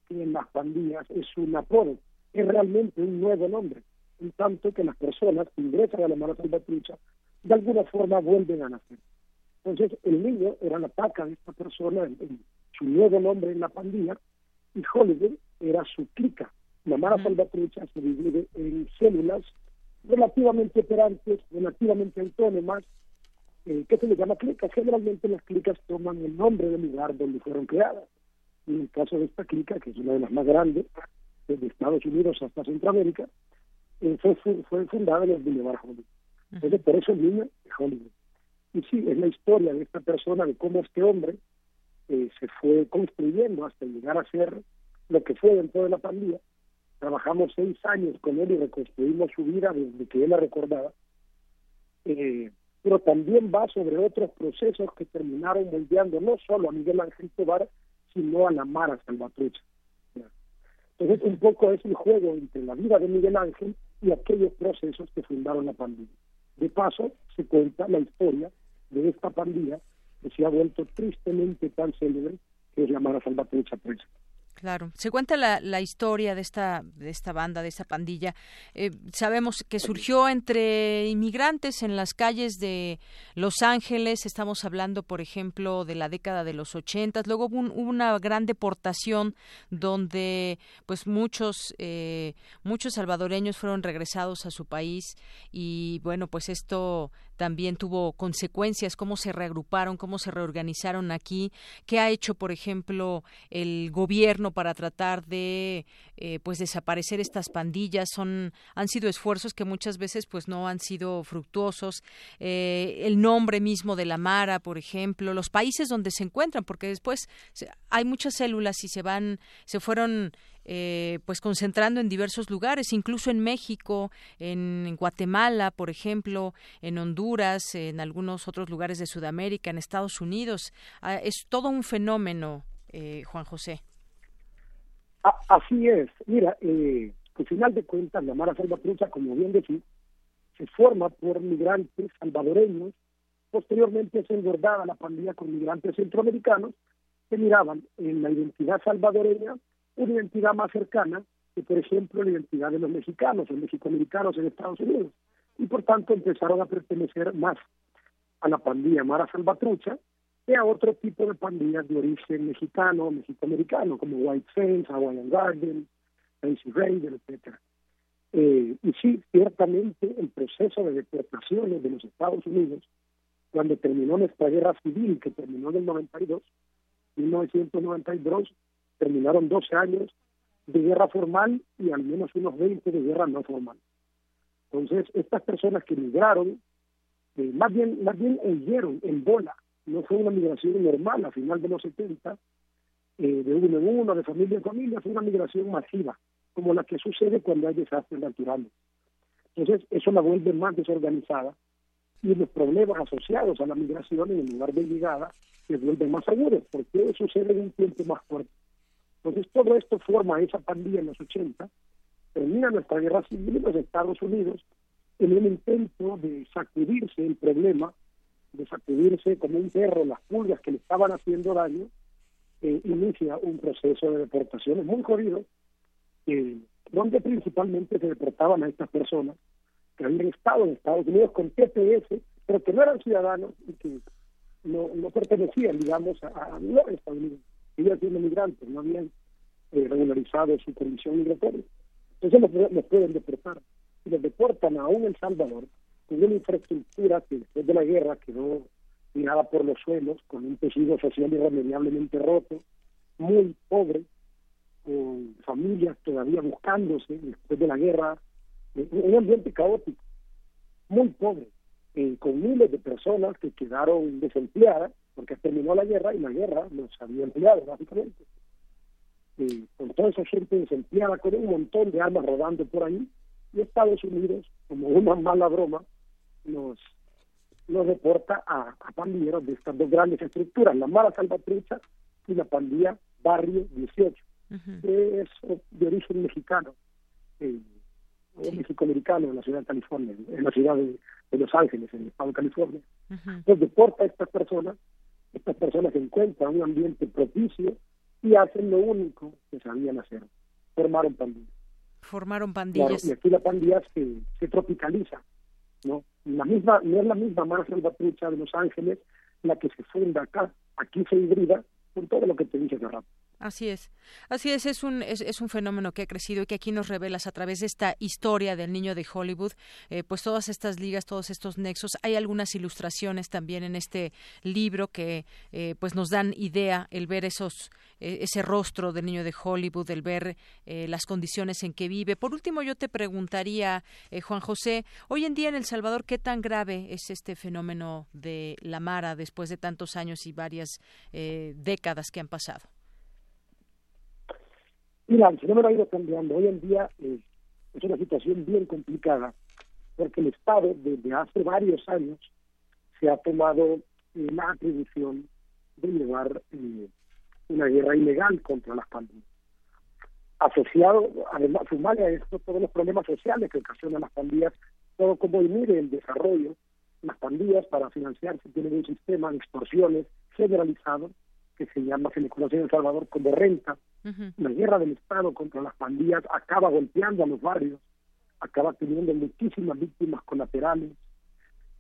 que en las pandillas es un apodo. es realmente un nuevo nombre, en tanto que las personas que ingresan a la Mara Salvatrucha de alguna forma vuelven a nacer. Entonces, el niño era la paca de esta persona, en, su nuevo nombre en la pandilla, y Hollywood era su clica. La Mara Salvatrucha se divide en células relativamente operantes, relativamente autónomas, eh, que se le llama clica. Generalmente las clicas toman el nombre del lugar donde fueron creadas. Y en el caso de esta clica, que es una de las más grandes, desde Estados Unidos hasta Centroamérica, eh, fue, fue, fundada en el Boulevard Hollywood. Entonces, por eso el niño de Hollywood. Y sí, es la historia de esta persona, de cómo este hombre eh, se fue construyendo hasta llegar a ser lo que fue dentro de la pandilla. Trabajamos seis años con él y reconstruimos su vida desde que él la recordaba. Eh, pero también va sobre otros procesos que terminaron moldeando no solo a Miguel Ángel Tobar, sino a la Mara Salvatrucha. Entonces, un poco es el juego entre la vida de Miguel Ángel y aquellos procesos que fundaron la pandilla. De paso, se cuenta la historia de esta pandilla que se ha vuelto tristemente tan célebre que es la Mara Salvatrucha Presa.
Claro, se cuenta la, la, historia de esta de esta banda, de esta pandilla. Eh, sabemos que surgió entre inmigrantes en las calles de Los Ángeles. Estamos hablando, por ejemplo, de la década de los ochentas. Luego hubo, una gran deportación donde, pues, muchos eh, muchos salvadoreños fueron regresados a su país y bueno, pues esto también tuvo consecuencias, cómo se reagruparon, cómo se reorganizaron aquí, qué ha hecho, por ejemplo, el gobierno para tratar de eh, pues desaparecer estas pandillas. Son han sido esfuerzos que muchas veces pues no han sido fructuosos. Eh, el nombre mismo de la Mara, por ejemplo, los países donde se encuentran, porque después hay muchas células y se van, se fueron eh, pues concentrando en diversos lugares, incluso en México, en, Guatemala, por ejemplo, en Honduras, en algunos otros lugares de Sudamérica, en Estados Unidos. Ah, es todo un fenómeno, eh, Juan José.
así es. Mira, eh, al final de cuentas, la Mara Salvatrucha, como bien decís, se forma por migrantes salvadoreños. Posteriormente se engordaba la pandilla con migrantes centroamericanos que miraban en la identidad salvadoreña una identidad más cercana que, por ejemplo, la identidad de los mexicanos, los mexicoamericanos en Estados Unidos. Y por tanto empezaron a pertenecer más a la pandilla Mara Salvatrucha que a otro tipo de pandillas de origen mexicano, mexicoamericano, como White Fence, Hawaiian Garden, Fancy Raider, etc. Eh, y sí, ciertamente el proceso de deportaciones de los Estados Unidos, cuando terminó nuestra guerra civil, que terminó en el 92, 1992, terminaron 12 años de guerra formal y al menos unos 20 de guerra no formal. Entonces, estas personas que migraron, eh, más bien más bien huyeron en bola, no fue una migración normal a final de los 70, eh, de uno en uno, de familia en familia, fue una migración masiva, como la que sucede cuando hay desastres naturales. Entonces, eso la vuelve más desorganizada y los problemas asociados a la migración en el lugar de llegada se vuelven más agudos, porque sucede en un tiempo más fuerte. Entonces todo esto forma esa pandilla en los 80, termina nuestra guerra civil en los Estados Unidos en un intento de sacudirse el problema, de sacudirse como un perro las pulgas que le estaban haciendo daño, eh, inicia un proceso de deportaciones muy jodido, eh, donde principalmente se deportaban a estas personas que habían estado en Estados Unidos con TPS, pero que no eran ciudadanos y que no, pertenecían, digamos, a, a los Estados Unidos seguían siendo migrantes, no habían eh, regularizado su condición migratoria. Entonces los, pueden deportar. Y los deportan aún El Salvador, con una infraestructura que después de la guerra quedó tirada por los suelos, con un tejido social irremediablemente roto, muy pobre, con familias todavía buscándose después de la guerra, un ambiente caótico, muy pobre, eh, con miles de personas que quedaron desempleadas porque terminó la guerra y la guerra los había empleado, básicamente. Y con toda esa gente desempleada, con un montón de armas rodando por ahí, y Estados Unidos, como una mala broma, nos, nos deporta a, a pandilleros de estas dos grandes estructuras, la Mala Salvatrucha y la pandilla Barrio 18, que es de origen mexicano, eh, mexicoamericano en la ciudad de California, en la ciudad de, Los Ángeles, en el estado de California. Entonces deporta a estas personas estas personas encuentran un ambiente propicio y hacen lo único que sabían hacer, formaron pandillas.
Formaron pandillas.
y aquí la pandilla se, se tropicaliza, ¿no? La misma, no es la misma Mara Salvatrucha de Los Ángeles la que se funda acá, aquí se hibrida con todo lo que te dije de rato.
Así es, así es, es un, es, un fenómeno que ha crecido y que aquí nos revelas a través de esta historia del niño de Hollywood, eh, pues todas estas ligas, todos estos nexos. Hay algunas ilustraciones también en este libro que eh, pues nos dan idea el ver esos, eh, ese rostro del niño de Hollywood, el ver las condiciones en que vive. Por último, yo te preguntaría, Juan José, hoy en día en El Salvador, ¿qué tan grave es este fenómeno de la Mara después de tantos años y varias décadas que han pasado?
Mira, el fenómeno ha ido cambiando. Hoy en día eh, es una situación bien complicada porque el Estado desde hace varios años se ha tomado la atribución de llevar eh, una guerra ilegal contra las pandillas. Asociado, además, sumarle a esto todos los problemas sociales que ocasionan las pandillas, todo como mire el desarrollo, las pandillas para financiarse tienen un sistema de extorsiones generalizado que se llama, se le conoce en El Salvador como renta, la guerra del Estado contra las pandillas acaba golpeando a los barrios, acaba teniendo muchísimas víctimas colaterales.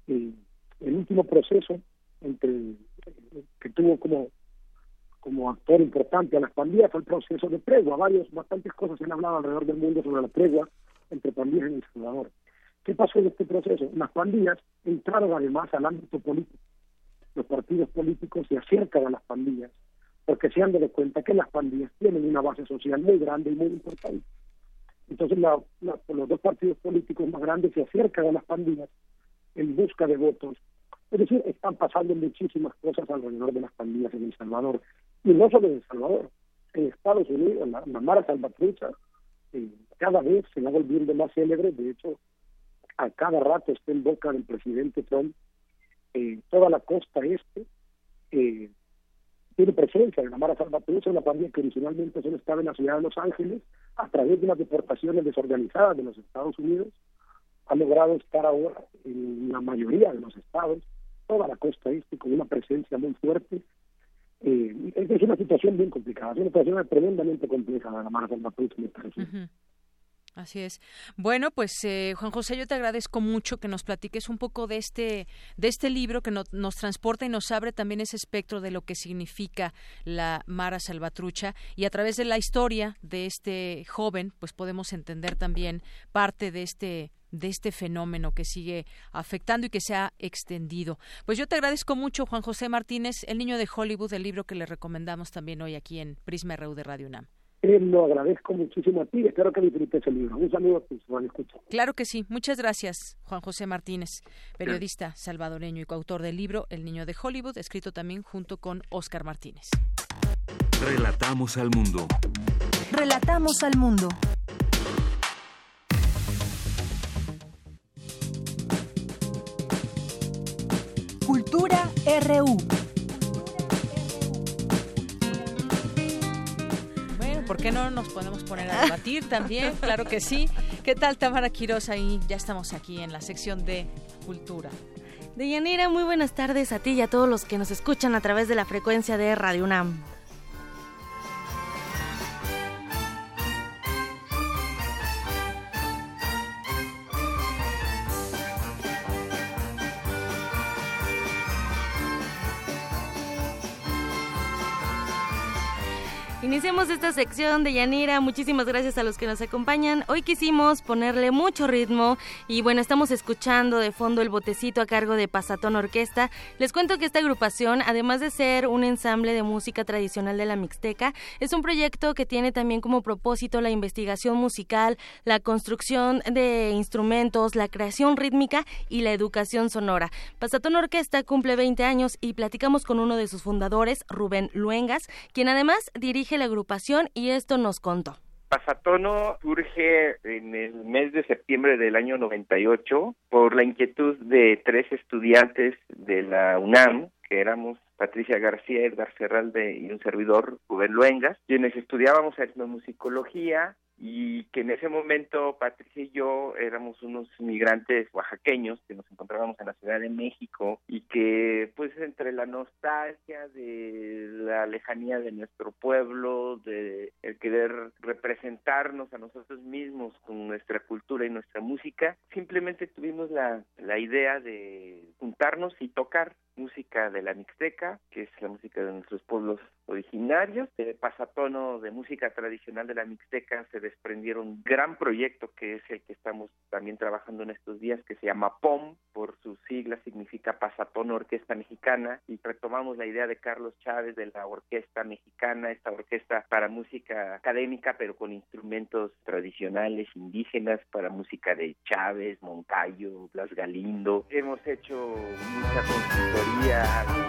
Eh, el último proceso entre que tuvo como como actor importante a las pandillas fue el proceso de tregua. Varios, bastantes cosas se han hablado alrededor del mundo sobre la tregua entre pandillas y El Salvador. ¿Qué pasó en este proceso? Las pandillas entraron además al ámbito político. Los partidos políticos se acercan a las pandillas porque se han dado cuenta que las pandillas tienen una base social muy grande y muy importante. Entonces la, los dos partidos políticos más grandes se acercan a las pandillas en busca de votos. Es decir, están pasando muchísimas cosas alrededor de las pandillas en El Salvador. Y no solo en El Salvador, en Estados Unidos, la, la Mara Salvatrucha eh, cada vez se va volviendo más célebre. De hecho, a cada rato está en boca del presidente Trump eh, toda la costa este. Eh, tiene presencia en la Mara Salvatrucha, una pandilla que originalmente solo estaba en la ciudad de Los Ángeles, a través de unas deportaciones desorganizadas de los Estados Unidos, ha logrado estar ahora en la mayoría de los estados, toda la costa este, con una presencia muy fuerte. Eh, es una situación bien complicada, es una situación tremendamente compleja la Mara Salvatrucha, me parece.
Así es. Bueno, pues eh, Juan José, yo te agradezco mucho que nos platiques un poco de este de este libro que nos transporta y nos abre también ese espectro de lo que significa la Mara Salvatrucha y a través de la historia de este joven, pues podemos entender también parte de este de este fenómeno que sigue afectando y que se ha extendido. Pues yo te agradezco mucho, Juan José Martínez, el niño de Hollywood, el libro que le recomendamos también hoy aquí en Prisma RU de Radio UNAM.
Eh, lo agradezco muchísimo a ti. Espero que disfrutes el libro. Un saludo a tus escucha.
Claro que sí. Muchas gracias, Juan José Martínez, periodista salvadoreño y coautor del libro El Niño de Hollywood, escrito también junto con Oscar Martínez.
Relatamos al mundo.
Relatamos al mundo. Cultura RU.
¿Por qué no nos podemos poner a debatir también? Claro que sí. ¿Qué tal, Tamara Quiroz? Ahí ya estamos aquí en la sección de cultura.
Deyanira, muy buenas tardes a ti y a todos los que nos escuchan a través de la frecuencia de Radio UNAM. Iniciamos esta sección de Yanira. Muchísimas gracias a los que nos acompañan. Hoy quisimos ponerle mucho ritmo y bueno, estamos escuchando de fondo el botecito a cargo de Pasatón Orquesta. Les cuento que esta agrupación, además de ser un ensamble de música tradicional de la Mixteca, es un proyecto que tiene también como propósito la investigación musical, la construcción de instrumentos, la creación rítmica y la educación sonora. Pasatón Orquesta cumple 20 años y platicamos con uno de sus fundadores, Rubén Luengas, quien además dirige la agrupación y esto nos contó.
Pasatono surge en el mes de septiembre del año 98 por la inquietud de tres estudiantes de la UNAM, que éramos Patricia García, Edgar Ferralde y un servidor, Rubén Luengas, quienes estudiábamos etnomusicología y que en ese momento Patricia y yo éramos unos migrantes oaxaqueños que nos encontrábamos en la Ciudad de México y que pues entre la nostalgia de la lejanía de nuestro pueblo, de el querer representarnos a nosotros mismos con nuestra cultura y nuestra música, simplemente tuvimos la, la idea de juntarnos y tocar música de la Mixteca, que es la música de nuestros pueblos originarios. De pasatono de música tradicional de la Mixteca se desprendieron un gran proyecto que es el que estamos también trabajando en estos días, que se llama POM, por sus siglas significa Pasatono Orquesta Mexicana, y retomamos la idea de Carlos Chávez de la Orquesta Mexicana, esta orquesta para música académica, pero con instrumentos tradicionales indígenas, para música de Chávez, Moncayo, Blas Galindo. Hemos hecho mucha consultoría. yeah.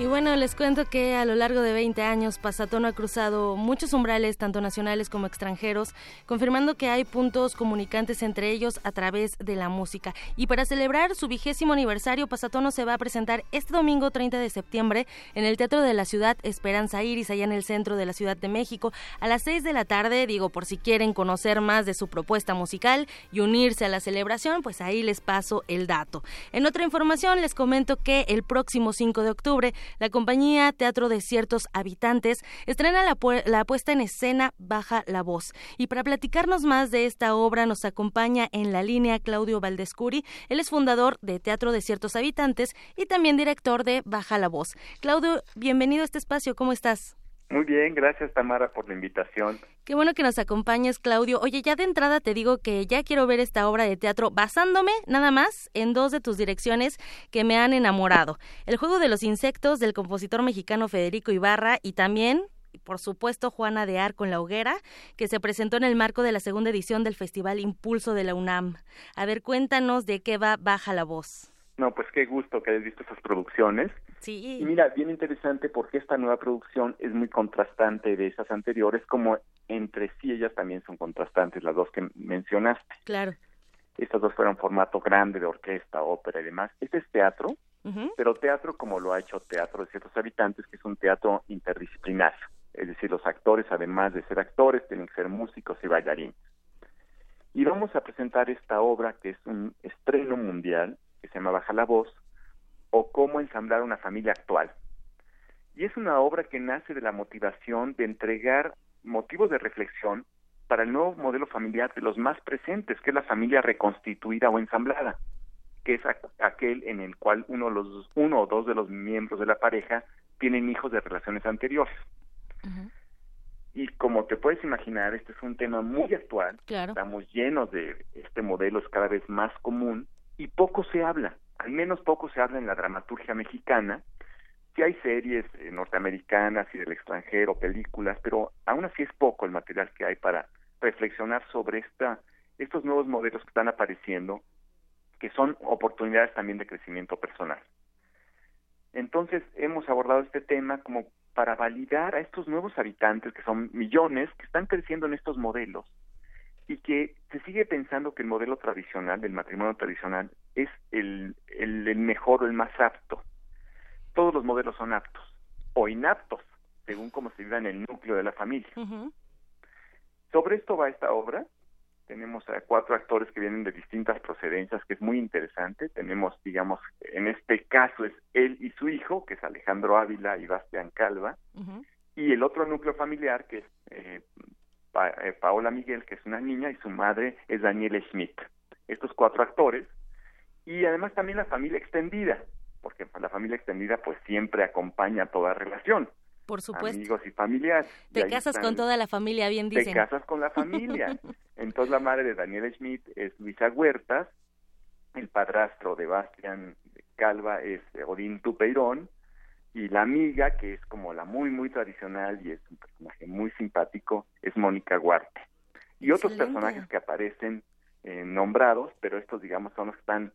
Y bueno, les cuento que a lo largo de 20 años Pasatono ha cruzado muchos umbrales, tanto nacionales como extranjeros, confirmando que hay puntos comunicantes entre ellos a través de la música. Y para celebrar su vigésimo aniversario, Pasatono se va a presentar este domingo 30 de septiembre en el Teatro de la Ciudad Esperanza Iris, allá en el centro de la Ciudad de México, a las 6 de la tarde. Digo, por si quieren conocer más de su propuesta musical y unirse a la celebración, pues ahí les paso el dato. En otra información les comento que el próximo 5 de octubre la compañía Teatro de Ciertos Habitantes estrena la, la puesta en escena Baja la Voz. Y para platicarnos más de esta obra nos acompaña en la línea Claudio Valdescuri. Él es fundador de Teatro de Ciertos Habitantes y también director de Baja la Voz. Claudio, bienvenido a este espacio. ¿Cómo estás?
Muy bien, gracias Tamara por la invitación.
Qué bueno que nos acompañes, Claudio. Oye, ya de entrada te digo que ya quiero ver esta obra de teatro basándome nada más en dos de tus direcciones que me han enamorado. El juego de los insectos del compositor mexicano Federico Ibarra y también por supuesto Juana de Arco en la Hoguera, que se presentó en el marco de la segunda edición del Festival Impulso de la UNAM. A ver, cuéntanos de qué va Baja la Voz.
No, pues qué gusto que hayas visto esas producciones.
Sí.
Y mira, bien interesante porque esta nueva producción es muy contrastante de esas anteriores, como entre sí ellas también son contrastantes, las dos que mencionaste.
Claro.
Estas dos fueron formato grande de orquesta, ópera y demás. Este es teatro, pero teatro como lo ha hecho Teatro de Ciertos Habitantes, que es un teatro interdisciplinario. Es decir, los actores, además de ser actores, tienen que ser músicos y bailarines. Y vamos a presentar esta obra que es un estreno mundial que se llama Baja la Voz, o Cómo ensamblar una familia actual. Y es una obra que nace de la motivación de entregar motivos de reflexión para el nuevo modelo familiar de los más presentes, que es la familia reconstituida o ensamblada, que es aquel en el cual uno, los, uno o dos de los miembros de la pareja tienen hijos de relaciones anteriores. Y como te puedes imaginar, este es un tema muy actual. Estamos llenos de este modelo, es cada vez más común y poco se habla, al menos poco se habla en la dramaturgia mexicana. Sí hay series eh, norteamericanas y del extranjero, películas, pero aún así es poco el material que hay para reflexionar sobre esta, estos nuevos modelos que están apareciendo, que son oportunidades también de crecimiento personal. Entonces hemos abordado este tema como para validar a estos nuevos habitantes, que son millones, que están creciendo en estos modelos, y que se sigue pensando que el modelo tradicional, del matrimonio tradicional, es el, el, mejor o el más apto. Todos los modelos son aptos o inaptos, según cómo se viva en el núcleo de la familia. Sobre esto va esta obra. Tenemos a cuatro actores que vienen de distintas procedencias, que es muy interesante. Tenemos, digamos, en este caso es él y su hijo, que es Alejandro Ávila y Bastián Calva, y el otro núcleo familiar, que es eh, eh, Paola Miguel, que es una niña, y su madre es Daniela Schmidt. Estos cuatro actores, y además también la familia extendida, porque la familia extendida pues siempre acompaña toda relación.
Por supuesto.
Amigos y familiares.
Te casas con toda la familia, bien dicen.
Te casas con la familia. Entonces la madre de Daniela Schmidt es Luisa Huertas, el padrastro de Bastian Calva es Odín Tupeirón, y la amiga, que es como la muy, muy tradicional y es un personaje muy simpático, es Mónica Guarte. Y otros personajes que aparecen eh, nombrados, pero estos, digamos, son los que están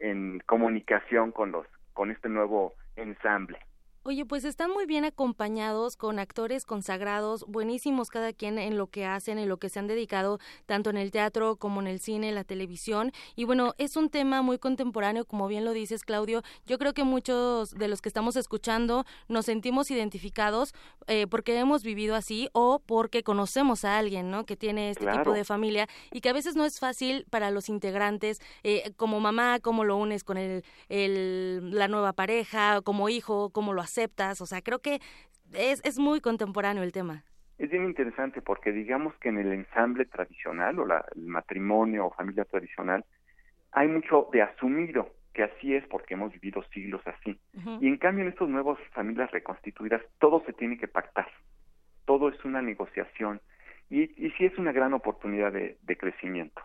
en comunicación con los con este nuevo ensamble.
Oye, pues están muy bien acompañados con actores consagrados, buenísimos cada quien en lo que hacen, en lo que se han dedicado, tanto en el teatro como en el cine, la televisión. Y bueno, es un tema muy contemporáneo, como bien lo dices, Claudio. Yo creo que muchos de los que estamos escuchando nos sentimos identificados eh, porque hemos vivido así o porque conocemos a alguien, ¿no? Que tiene este tipo de familia y que a veces no es fácil para los integrantes, eh, como mamá, cómo lo unes con el, el, la nueva pareja, como hijo, cómo lo aceptas, o sea, creo que es, es muy contemporáneo el tema.
Es bien interesante porque digamos que en el ensamble tradicional o la, el matrimonio o familia tradicional hay mucho de asumido que así es porque hemos vivido siglos así. Y en cambio en estas nuevas familias reconstituidas todo se tiene que pactar, todo es una negociación y, y sí es una gran oportunidad de, de crecimiento.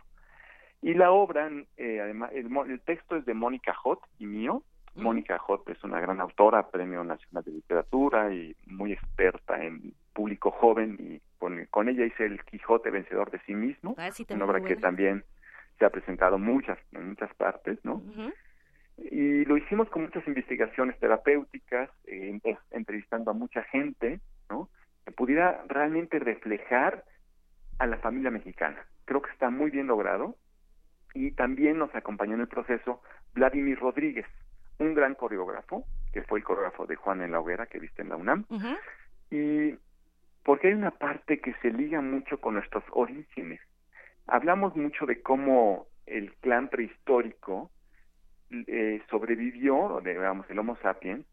Y la obra, eh, además, el, el, texto es de Mónica Hot y mío, Mónica Hot es una gran autora, Premio Nacional de Literatura y muy experta en público joven y con, con ella hice El Quijote vencedor de sí mismo,
ah, sí,
una obra que también se ha presentado muchas en muchas partes, ¿no? Uh -huh. Y lo hicimos con muchas investigaciones terapéuticas, eh, entrevistando a mucha gente, ¿no? Que pudiera realmente reflejar a la familia mexicana. Creo que está muy bien logrado y también nos acompañó en el proceso Vladimir Rodríguez, un gran coreógrafo, que fue el coreógrafo de Juan en la Hoguera, que viste en la UNAM, uh -huh. y porque hay una parte que se liga mucho con nuestros orígenes. Hablamos mucho de cómo el clan prehistórico eh, sobrevivió, digamos, el Homo sapiens,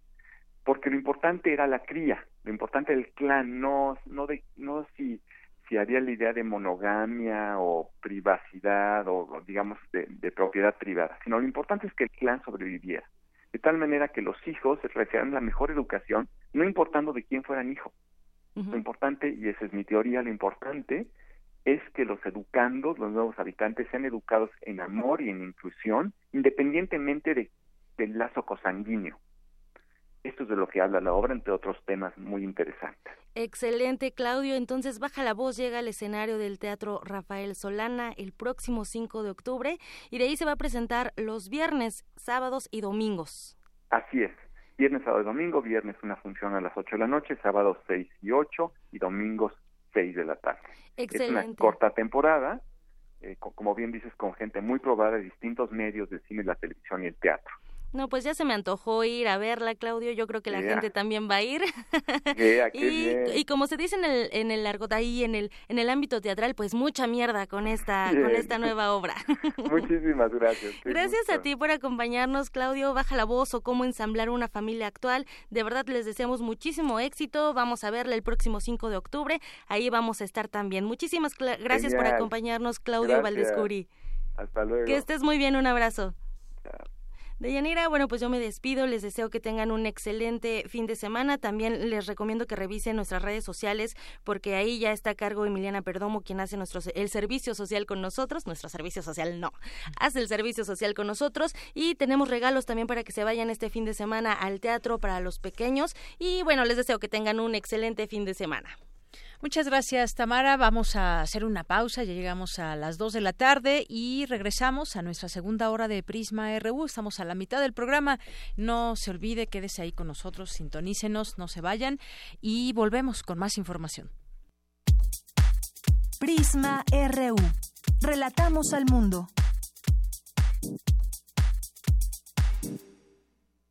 porque lo importante era la cría, lo importante del clan, no, no, de, no si, si había la idea de monogamia o privacidad o, digamos, de, de propiedad privada, sino lo importante es que el clan sobreviviera de tal manera que los hijos recibieran la mejor educación, no importando de quién fueran hijos. Uh -huh. Lo importante, y esa es mi teoría, lo importante es que los educandos, los nuevos habitantes, sean educados en amor y en inclusión, independientemente de, del lazo cosanguíneo. Esto es de lo que habla la obra, entre otros temas muy interesantes.
Excelente, Claudio. Entonces, Baja la Voz llega al escenario del Teatro Rafael Solana el próximo 5 de octubre y de ahí se va a presentar los viernes, sábados y domingos.
Así es. Viernes, sábado y domingo. Viernes una función a las 8 de la noche, sábados 6 y 8 y domingos 6 de la tarde.
Excelente.
Es una corta temporada, eh, como bien dices, con gente muy probada de distintos medios del cine, la televisión y el teatro.
No, pues ya se me antojó ir a verla, Claudio. Yo creo que la
yeah.
gente también va a ir.
Yeah,
y, y, como se dice en el en el argot ahí en el en el ámbito teatral, pues mucha mierda con esta yeah. con esta nueva obra.
Muchísimas gracias.
gracias
gusto.
a ti por acompañarnos, Claudio. Baja la voz o cómo ensamblar una familia actual. De verdad les deseamos muchísimo éxito. Vamos a verla el próximo 5 de octubre. Ahí vamos a estar también. Muchísimas gracias Genial. por acompañarnos, Claudio. Valdescuri.
Hasta luego.
Que estés muy bien. Un abrazo.
Chao.
Deyanira, bueno, pues yo me despido, les deseo que tengan un excelente fin de semana. También les recomiendo que revisen nuestras redes sociales porque ahí ya está a cargo Emiliana Perdomo, quien hace nuestro, el servicio social con nosotros. Nuestro servicio social no, hace el servicio social con nosotros y tenemos regalos también para que se vayan este fin de semana al teatro para los pequeños. Y bueno, les deseo que tengan un excelente fin de semana.
Muchas gracias, Tamara. Vamos a hacer una pausa. Ya llegamos a las 2 de la tarde y regresamos a nuestra segunda hora de Prisma RU. Estamos a la mitad del programa. No se olvide, quédese ahí con nosotros, sintonícenos, no se vayan y volvemos con más información.
Prisma RU. Relatamos al mundo.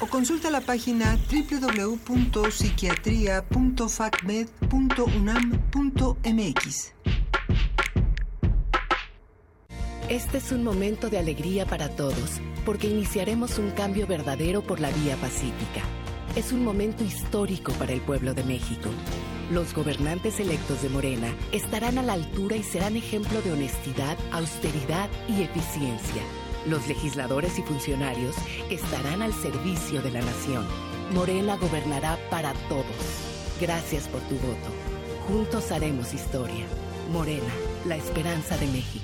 o consulta la página www.psiquiatria.facmed.unam.mx.
Este es un momento de alegría para todos, porque iniciaremos un cambio verdadero por la vía pacífica. Es un momento histórico para el pueblo de México. Los gobernantes electos de Morena estarán a la altura y serán ejemplo de honestidad, austeridad y eficiencia. Los legisladores y funcionarios estarán al servicio de la nación. Morena gobernará para todos. Gracias por tu voto. Juntos haremos historia. Morena, la esperanza de México.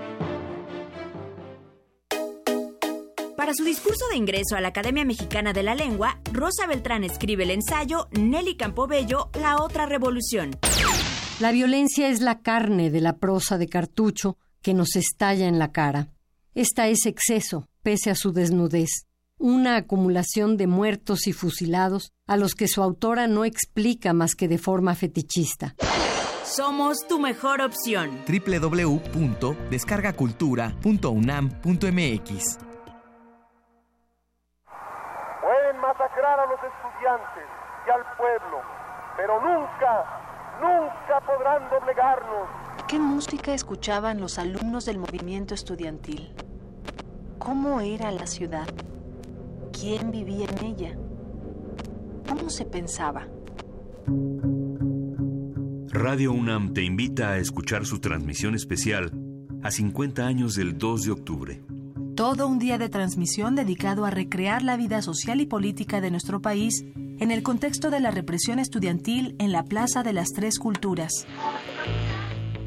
Para su discurso de ingreso a la Academia Mexicana de la Lengua, Rosa Beltrán escribe el ensayo Nelly Campobello, La otra revolución.
La violencia es la carne de la prosa de cartucho que nos estalla en la cara. Esta es exceso, pese a su desnudez, una acumulación de muertos y fusilados a los que su autora no explica más que de forma fetichista.
Somos tu mejor opción.
www.descargacultura.unam.mx
estudiantes y al pueblo, pero nunca, nunca podrán doblegarnos.
¿Qué música escuchaban los alumnos del movimiento estudiantil? ¿Cómo era la ciudad? ¿Quién vivía en ella? ¿Cómo se pensaba?
Radio UNAM te invita a escuchar su transmisión especial a 50 años del 2 de octubre.
Todo un día de transmisión dedicado a recrear la vida social y política de nuestro país en el contexto de la represión estudiantil en la Plaza de las Tres Culturas.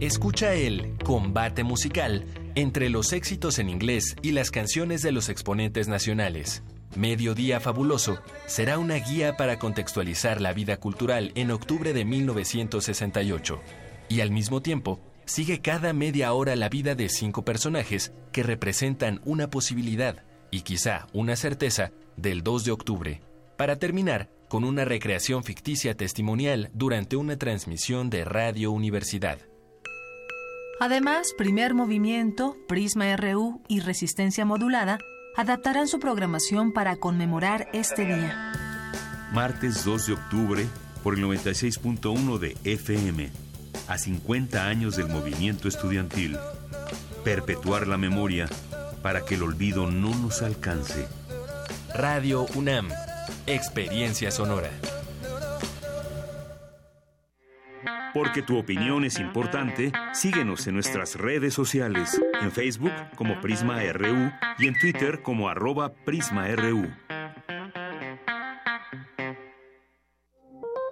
Escucha el combate musical entre los éxitos en inglés y las canciones de los exponentes nacionales. Mediodía Fabuloso será una guía para contextualizar la vida cultural en octubre de 1968 y al mismo tiempo sigue cada media hora la vida de cinco personajes que representan una posibilidad y quizá una certeza del 2 de octubre, para terminar con una recreación ficticia testimonial durante una transmisión de Radio Universidad.
Además, Primer Movimiento, Prisma RU y Resistencia Modulada adaptarán su programación para conmemorar este día.
Martes 2 de octubre por el 96.1 de FM. A 50 años del movimiento estudiantil. Perpetuar la memoria para que el olvido no nos alcance.
Radio UNAM. Experiencia sonora.
Porque tu opinión es importante, síguenos en nuestras redes sociales, en Facebook como Prisma RU y en Twitter como arroba PrismaRU.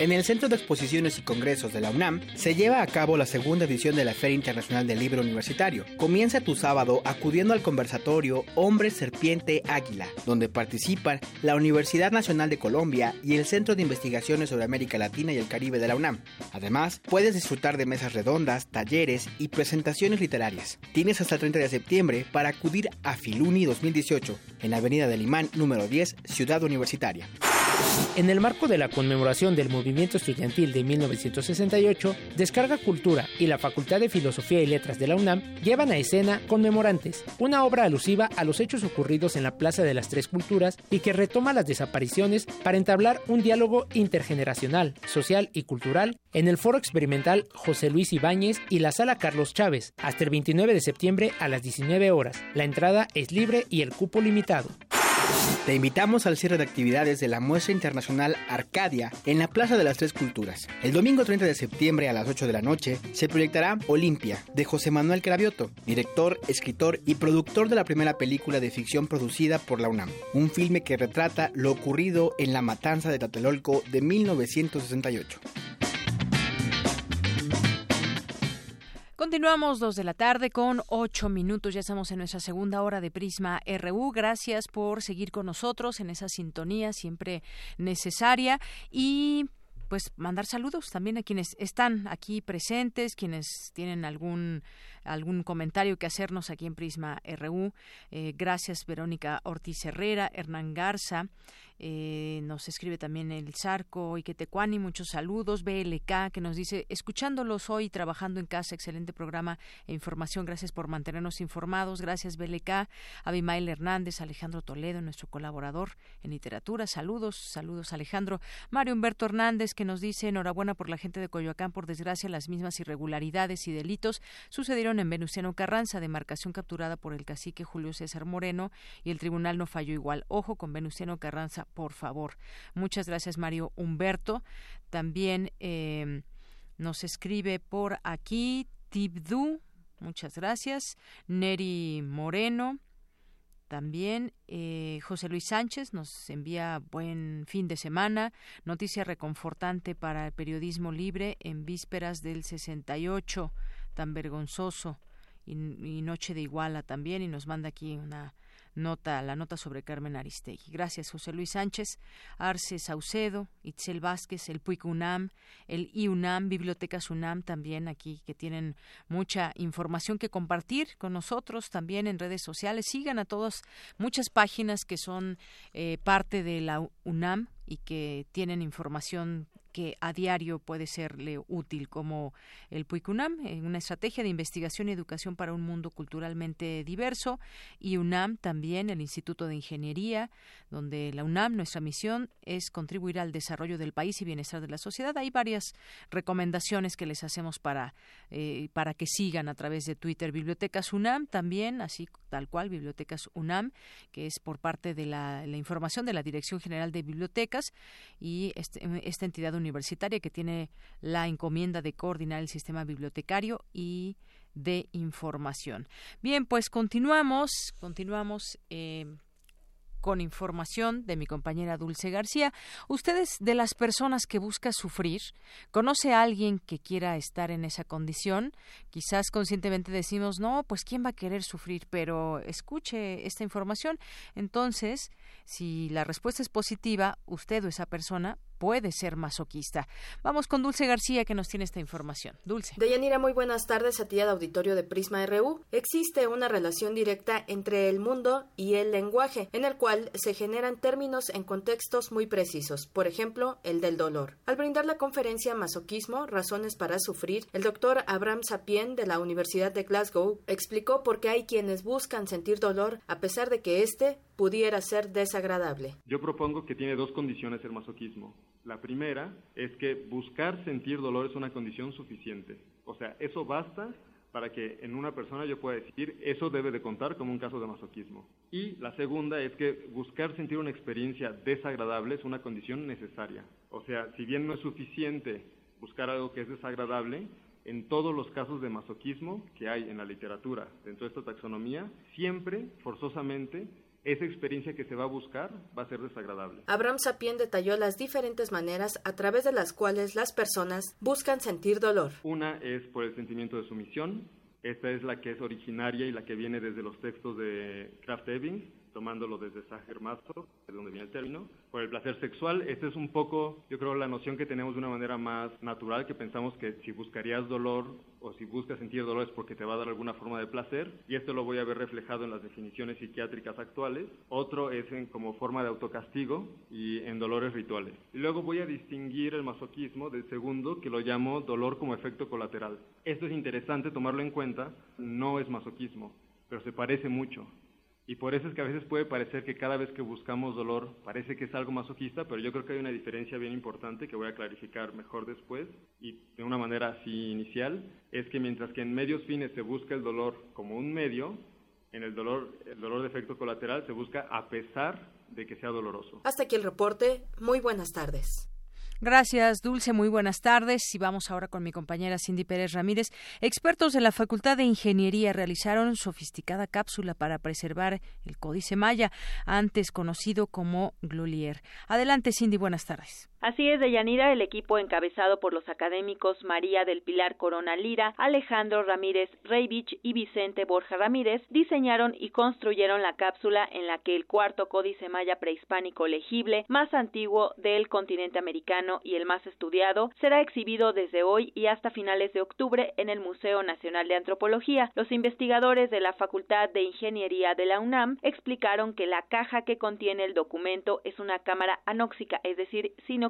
En el Centro de Exposiciones y Congresos de la UNAM se lleva a cabo la segunda edición de la Feria Internacional del Libro Universitario. Comienza tu sábado acudiendo al conversatorio Hombre, Serpiente, Águila, donde participan la Universidad Nacional de Colombia y el Centro de Investigaciones sobre América Latina y el Caribe de la UNAM. Además, puedes disfrutar de mesas redondas, talleres y presentaciones literarias. Tienes hasta el 30 de septiembre para acudir a Filuni 2018 en la Avenida del Imán número 10, Ciudad Universitaria.
En el marco de la conmemoración del movimiento estudiantil de 1968, Descarga Cultura y la Facultad de Filosofía y Letras de la UNAM llevan a escena Conmemorantes, una obra alusiva a los hechos ocurridos en la Plaza de las Tres Culturas y que retoma las desapariciones para entablar un diálogo intergeneracional, social y cultural en el Foro Experimental José Luis Ibáñez y la Sala Carlos Chávez, hasta el 29 de septiembre a las 19 horas. La entrada es libre y el cupo limitado.
Te invitamos al cierre de actividades de la muestra internacional Arcadia en la Plaza de las Tres Culturas. El domingo 30 de septiembre a las 8 de la noche se proyectará Olimpia de José Manuel Cravioto, director, escritor y productor de la primera película de ficción producida por la UNAM, un filme que retrata lo ocurrido en la matanza de Tlatelolco de 1968.
Continuamos dos de la tarde con ocho minutos. Ya estamos en nuestra segunda hora de Prisma RU. Gracias por seguir con nosotros en esa sintonía siempre necesaria y pues mandar saludos también a quienes están aquí presentes, quienes tienen algún algún comentario que hacernos aquí en Prisma RU. Eh, gracias Verónica Ortiz Herrera, Hernán Garza, eh, nos escribe también el Zarco y Quetecuani, muchos saludos. BLK que nos dice, escuchándolos hoy, trabajando en casa, excelente programa e información. Gracias por mantenernos informados. Gracias BLK. Abimael Hernández, Alejandro Toledo, nuestro colaborador en literatura. Saludos, saludos Alejandro. Mario Humberto Hernández que nos dice, enhorabuena por la gente de Coyoacán. Por desgracia, las mismas irregularidades y delitos sucedieron en Venustiano Carranza, demarcación capturada por el cacique Julio César Moreno y el tribunal no falló igual. Ojo con Venustiano Carranza por favor. Muchas gracias, Mario Humberto. También eh, nos escribe por aquí Tibdu. Muchas gracias. Neri Moreno. También eh, José Luis Sánchez nos envía buen fin de semana, noticia reconfortante para el periodismo libre en vísperas del 68, tan vergonzoso, y, Noche de Iguala también, y nos manda aquí una nota, la nota sobre Carmen Aristegui. Gracias, José Luis Sánchez, Arce Saucedo, Itzel Vázquez, el PUIC UNAM, el IUNAM, Bibliotecas UNAM también aquí, que tienen mucha información que compartir con nosotros también en redes sociales. Sigan a todas, muchas páginas que son eh, parte de la UNAM y que tienen información que a diario puede serle útil, como el PUICUNAM, una estrategia de investigación y educación para un mundo culturalmente diverso, y UNAM también, el Instituto de Ingeniería, donde la UNAM, nuestra misión es contribuir al desarrollo del país y bienestar de la sociedad. Hay varias recomendaciones que les hacemos para, eh, para que sigan a través de Twitter. Bibliotecas UNAM también, así tal cual, Bibliotecas UNAM, que es por parte de la, la información de la Dirección General de Bibliotecas y este, esta entidad universitaria que tiene la encomienda de coordinar el sistema bibliotecario y de información. Bien, pues continuamos, continuamos. Eh, con información de mi compañera Dulce García. ¿Ustedes de las personas que busca sufrir, conoce a alguien que quiera estar en esa condición? Quizás conscientemente decimos, no, pues ¿quién va a querer sufrir? Pero escuche esta información. Entonces, si la respuesta es positiva, usted o esa persona puede ser masoquista. Vamos con Dulce García que nos tiene esta información. Dulce.
Deyanira, muy buenas tardes a ti al auditorio de Prisma RU. Existe una relación directa entre el mundo y el lenguaje, en el cual se generan términos en contextos muy precisos, por ejemplo, el del dolor. Al brindar la conferencia Masoquismo, Razones para Sufrir, el doctor Abraham Sapien de la Universidad de Glasgow explicó por qué hay quienes buscan sentir dolor a pesar de que éste pudiera ser desagradable.
Yo propongo que tiene dos condiciones el masoquismo. La primera es que buscar sentir dolor es una condición suficiente. O sea, eso basta para que en una persona yo pueda decir eso debe de contar como un caso de masoquismo. Y la segunda es que buscar sentir una experiencia desagradable es una condición necesaria. O sea, si bien no es suficiente buscar algo que es desagradable, en todos los casos de masoquismo que hay en la literatura, dentro de esta taxonomía, siempre, forzosamente, esa experiencia que se va a buscar va a ser desagradable.
Abraham Sapien detalló las diferentes maneras a través de las cuales las personas buscan sentir dolor.
Una es por el sentimiento de sumisión. Esta es la que es originaria y la que viene desde los textos de Kraft Ebing, tomándolo desde Sacher Maso, de donde viene el término, por el placer sexual. Esta es un poco, yo creo, la noción que tenemos de una manera más natural, que pensamos que si buscarías dolor o si buscas sentir dolor es porque te va a dar alguna forma de placer, y esto lo voy a ver reflejado en las definiciones psiquiátricas actuales. Otro es en como forma de autocastigo y en dolores rituales. Y luego voy a distinguir el masoquismo del segundo, que lo llamo dolor como efecto colateral. Esto es interesante tomarlo en cuenta, no es masoquismo, pero se parece mucho. Y por eso es que a veces puede parecer que cada vez que buscamos dolor parece que es algo masoquista, pero yo creo que hay una diferencia bien importante que voy a clarificar mejor después y de una manera así inicial, es que mientras que en medios fines se busca el dolor como un medio, en el dolor, el dolor de efecto colateral se busca a pesar de que sea doloroso.
Hasta aquí el reporte. Muy buenas tardes.
Gracias, Dulce. Muy buenas tardes. Y vamos ahora con mi compañera Cindy Pérez Ramírez. Expertos de la Facultad de Ingeniería realizaron sofisticada cápsula para preservar el Códice Maya, antes conocido como Glolier. Adelante, Cindy. Buenas tardes.
Así es, Deyanira, el equipo encabezado por los académicos María del Pilar Corona Lira, Alejandro Ramírez Reivich y Vicente Borja Ramírez diseñaron y construyeron la cápsula en la que el cuarto códice maya prehispánico legible más antiguo del continente americano y el más estudiado será exhibido desde hoy y hasta finales de octubre en el Museo Nacional de Antropología. Los investigadores de la Facultad de Ingeniería de la UNAM explicaron que la caja que contiene el documento es una cámara anóxica, es decir, sin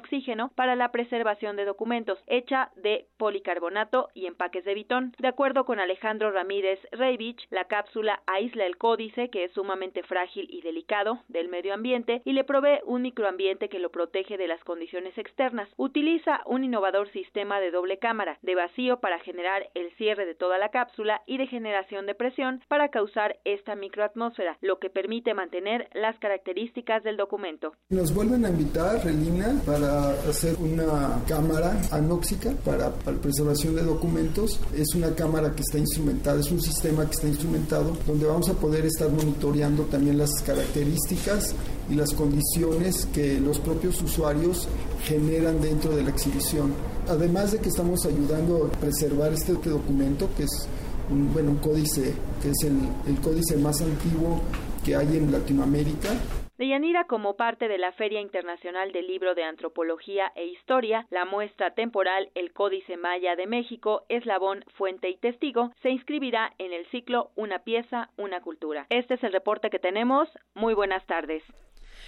para la preservación de documentos, hecha de policarbonato y empaques de bitón. De acuerdo con Alejandro Ramírez Reivich, la cápsula aísla el códice, que es sumamente frágil y delicado, del medio ambiente y le provee un microambiente que lo protege de las condiciones externas. Utiliza un innovador sistema de doble cámara, de vacío para generar el cierre de toda la cápsula y de generación de presión para causar esta microatmósfera, lo que permite mantener las características del documento.
Nos vuelven a invitar, Relina, para hacer una cámara anóxica para, la preservación de documentos. Es una cámara que está instrumentada, es un sistema que está instrumentado donde vamos a poder estar monitoreando también las características y las condiciones que los propios usuarios generan dentro de la exhibición. Además de que estamos ayudando a preservar este, documento, que es un, bueno, un códice, que es el, el códice más antiguo que hay en Latinoamérica,
Deyanira, como parte de la Feria Internacional del Libro de Antropología e Historia, la muestra temporal El Códice Maya de México, Eslabón, Fuente y Testigo, se inscribirá en el ciclo Una pieza, una cultura. Este es el reporte que tenemos. Muy buenas tardes.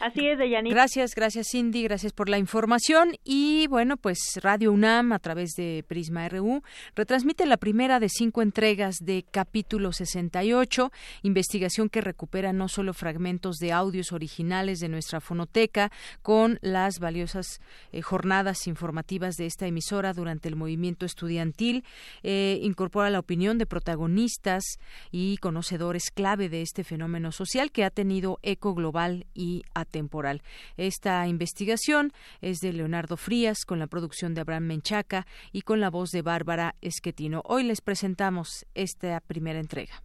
Así es, Deyanira.
Gracias, gracias Cindy, gracias por la información. Y bueno, pues Radio UNAM, a través de Prisma RU, retransmite la primera de cinco entregas de capítulo 68, investigación que recupera no solo fragmentos de audios originales de nuestra fonoteca, con las valiosas eh, jornadas informativas de esta emisora durante el movimiento estudiantil, eh, incorpora la opinión de protagonistas y conocedores clave de este fenómeno social que ha tenido eco global y temporal. Esta investigación es de Leonardo Frías con la producción de Abraham Menchaca y con la voz de Bárbara Esquetino. Hoy les presentamos esta primera entrega.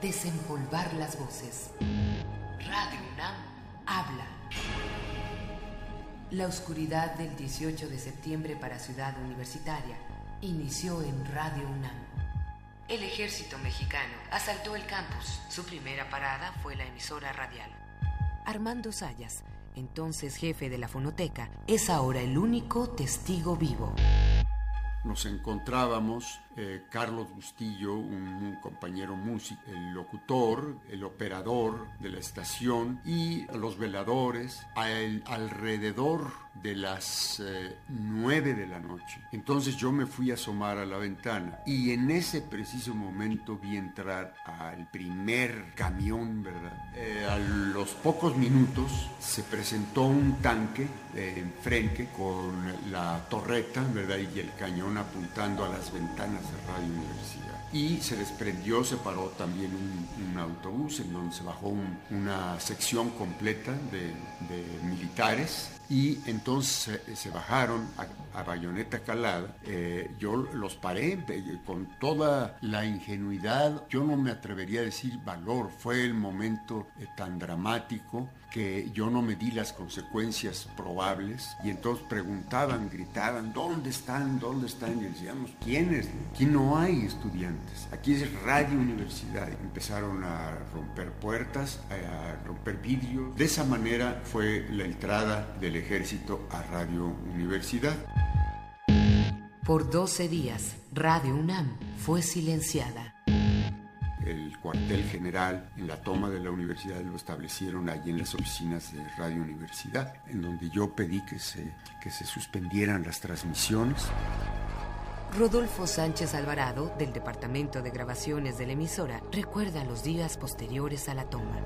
Desempolvar las voces. Radio UNAM habla. La oscuridad del 18 de septiembre para Ciudad Universitaria inició en Radio UNAM. El ejército mexicano asaltó el campus. Su primera parada fue la emisora radial. Armando Sayas, entonces jefe de la fonoteca, es ahora el único testigo vivo.
Nos encontrábamos eh, Carlos Bustillo, un, compañero músico, el locutor, el operador de la estación y los veladores alrededor de las eh, nueve de la noche. Entonces yo me fui a asomar a la ventana y en ese preciso momento vi entrar al primer camión, ¿verdad? Eh, a los pocos minutos se presentó un tanque enfrente con la torreta, ¿verdad? Y el cañón apuntando a las ventanas de Radio Universidad. Y se desprendió, se paró también un, autobús en donde se bajó una sección completa de, militares y entonces se, bajaron a, bayoneta calada. Eh, yo los paré con toda la ingenuidad. Yo no me atrevería a decir valor. Fue el momento eh, tan dramático que yo no me di las consecuencias probables y entonces preguntaban, gritaban, ¿dónde están? ¿Dónde están? Y decíamos, ¿quiénes? Aquí no hay estudiantes, aquí es Radio Universidad. Empezaron a romper puertas, a romper vidrios. De esa manera fue la entrada del ejército a Radio Universidad.
Por 12 días, Radio UNAM fue silenciada
el cuartel general en la toma de la universidad lo establecieron allí en las oficinas de Radio Universidad, en donde yo pedí que se, que se suspendieran las transmisiones.
Rodolfo Sánchez Alvarado, del Departamento de Grabaciones de la emisora, recuerda los días posteriores a la toma.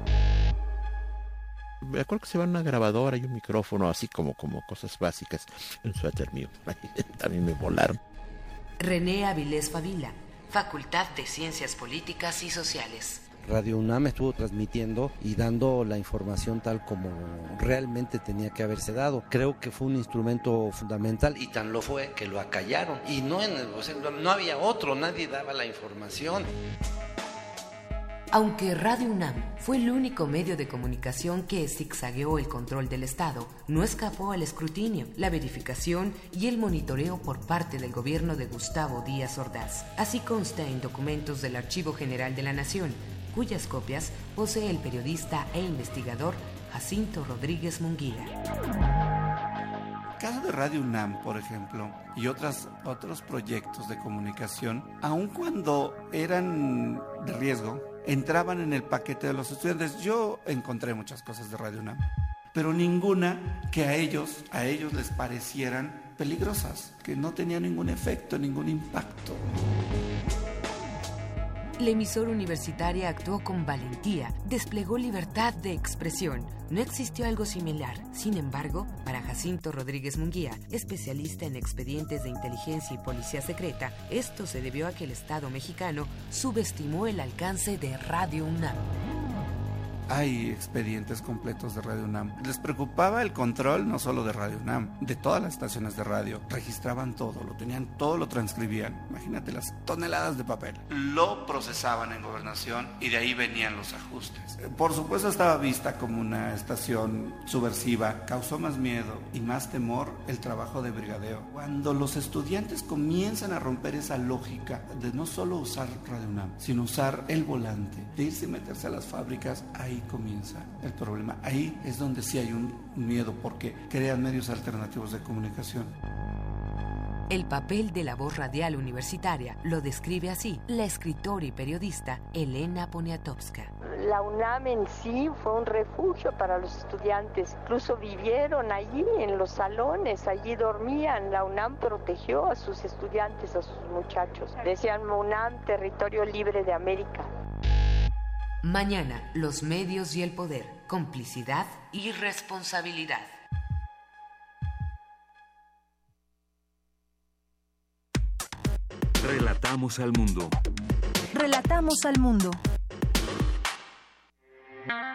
Me acuerdo que se va una grabadora y un micrófono, así como, como cosas básicas. Un suéter mío. También me volaron.
René Avilés Favila, Facultad de Ciencias Políticas y Sociales.
Radio UNAM estuvo transmitiendo y dando la información tal como realmente tenía que haberse dado. Creo que fue un instrumento fundamental y tan lo fue que lo acallaron. Y no, en no había otro, nadie daba la información.
Aunque Radio UNAM fue el único medio de comunicación que zigzagueó el control del Estado, no escapó al escrutinio, la verificación y el monitoreo por parte del gobierno de Gustavo Díaz Ordaz. Así consta en documentos del Archivo General de la Nación, cuyas copias posee el periodista e investigador Jacinto Rodríguez Munguía.
Caso de Radio UNAM, por ejemplo, y otros proyectos de comunicación, aun cuando eran de riesgo, entraban en el paquete de los estudiantes. Yo encontré muchas cosas de Radio UNAM, pero ninguna que a ellos, a ellos les parecieran peligrosas, que no tenían ningún efecto, ningún impacto.
La emisora universitaria actuó con valentía, desplegó libertad de expresión. No existió algo similar. Sin embargo, para Jacinto Rodríguez Munguía, especialista en expedientes de inteligencia y policía secreta, esto se debió a que el Estado mexicano subestimó el alcance de Radio UNAM
hay expedientes completos de Radio UNAM. Les preocupaba el control no solo de Radio UNAM, de todas las estaciones de radio. Registraban todo, lo tenían todo, lo transcribían. Imagínate las toneladas de papel. Lo procesaban en gobernación y de ahí venían los ajustes. Eh, por supuesto estaba vista como una estación subversiva. Causó más miedo y más temor el trabajo de brigadeo. Cuando los estudiantes comienzan a romper esa lógica de no solo usar Radio UNAM, sino usar el volante, de irse y meterse a las fábricas, ahí comienza el problema. Ahí es donde sí hay un miedo porque crean medios alternativos de comunicación.
El papel de la voz radial universitaria lo describe así la escritora y periodista Elena Poniatowska.
La UNAM en sí fue un refugio para los estudiantes. Incluso vivieron allí en los salones, allí dormían. La UNAM protegió a sus estudiantes, a sus muchachos. Decían UNAM, territorio libre de América.
Mañana, los medios y el poder, complicidad y responsabilidad.
Relatamos al mundo.
Relatamos al mundo.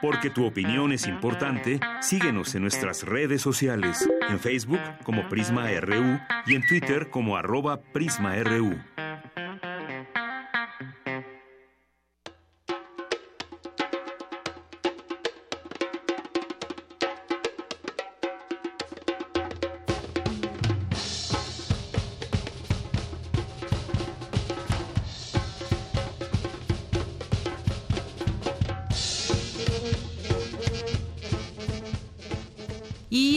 Porque tu opinión es importante, síguenos en nuestras redes sociales, en Facebook como Prisma RU y en Twitter como arroba PrismaRU.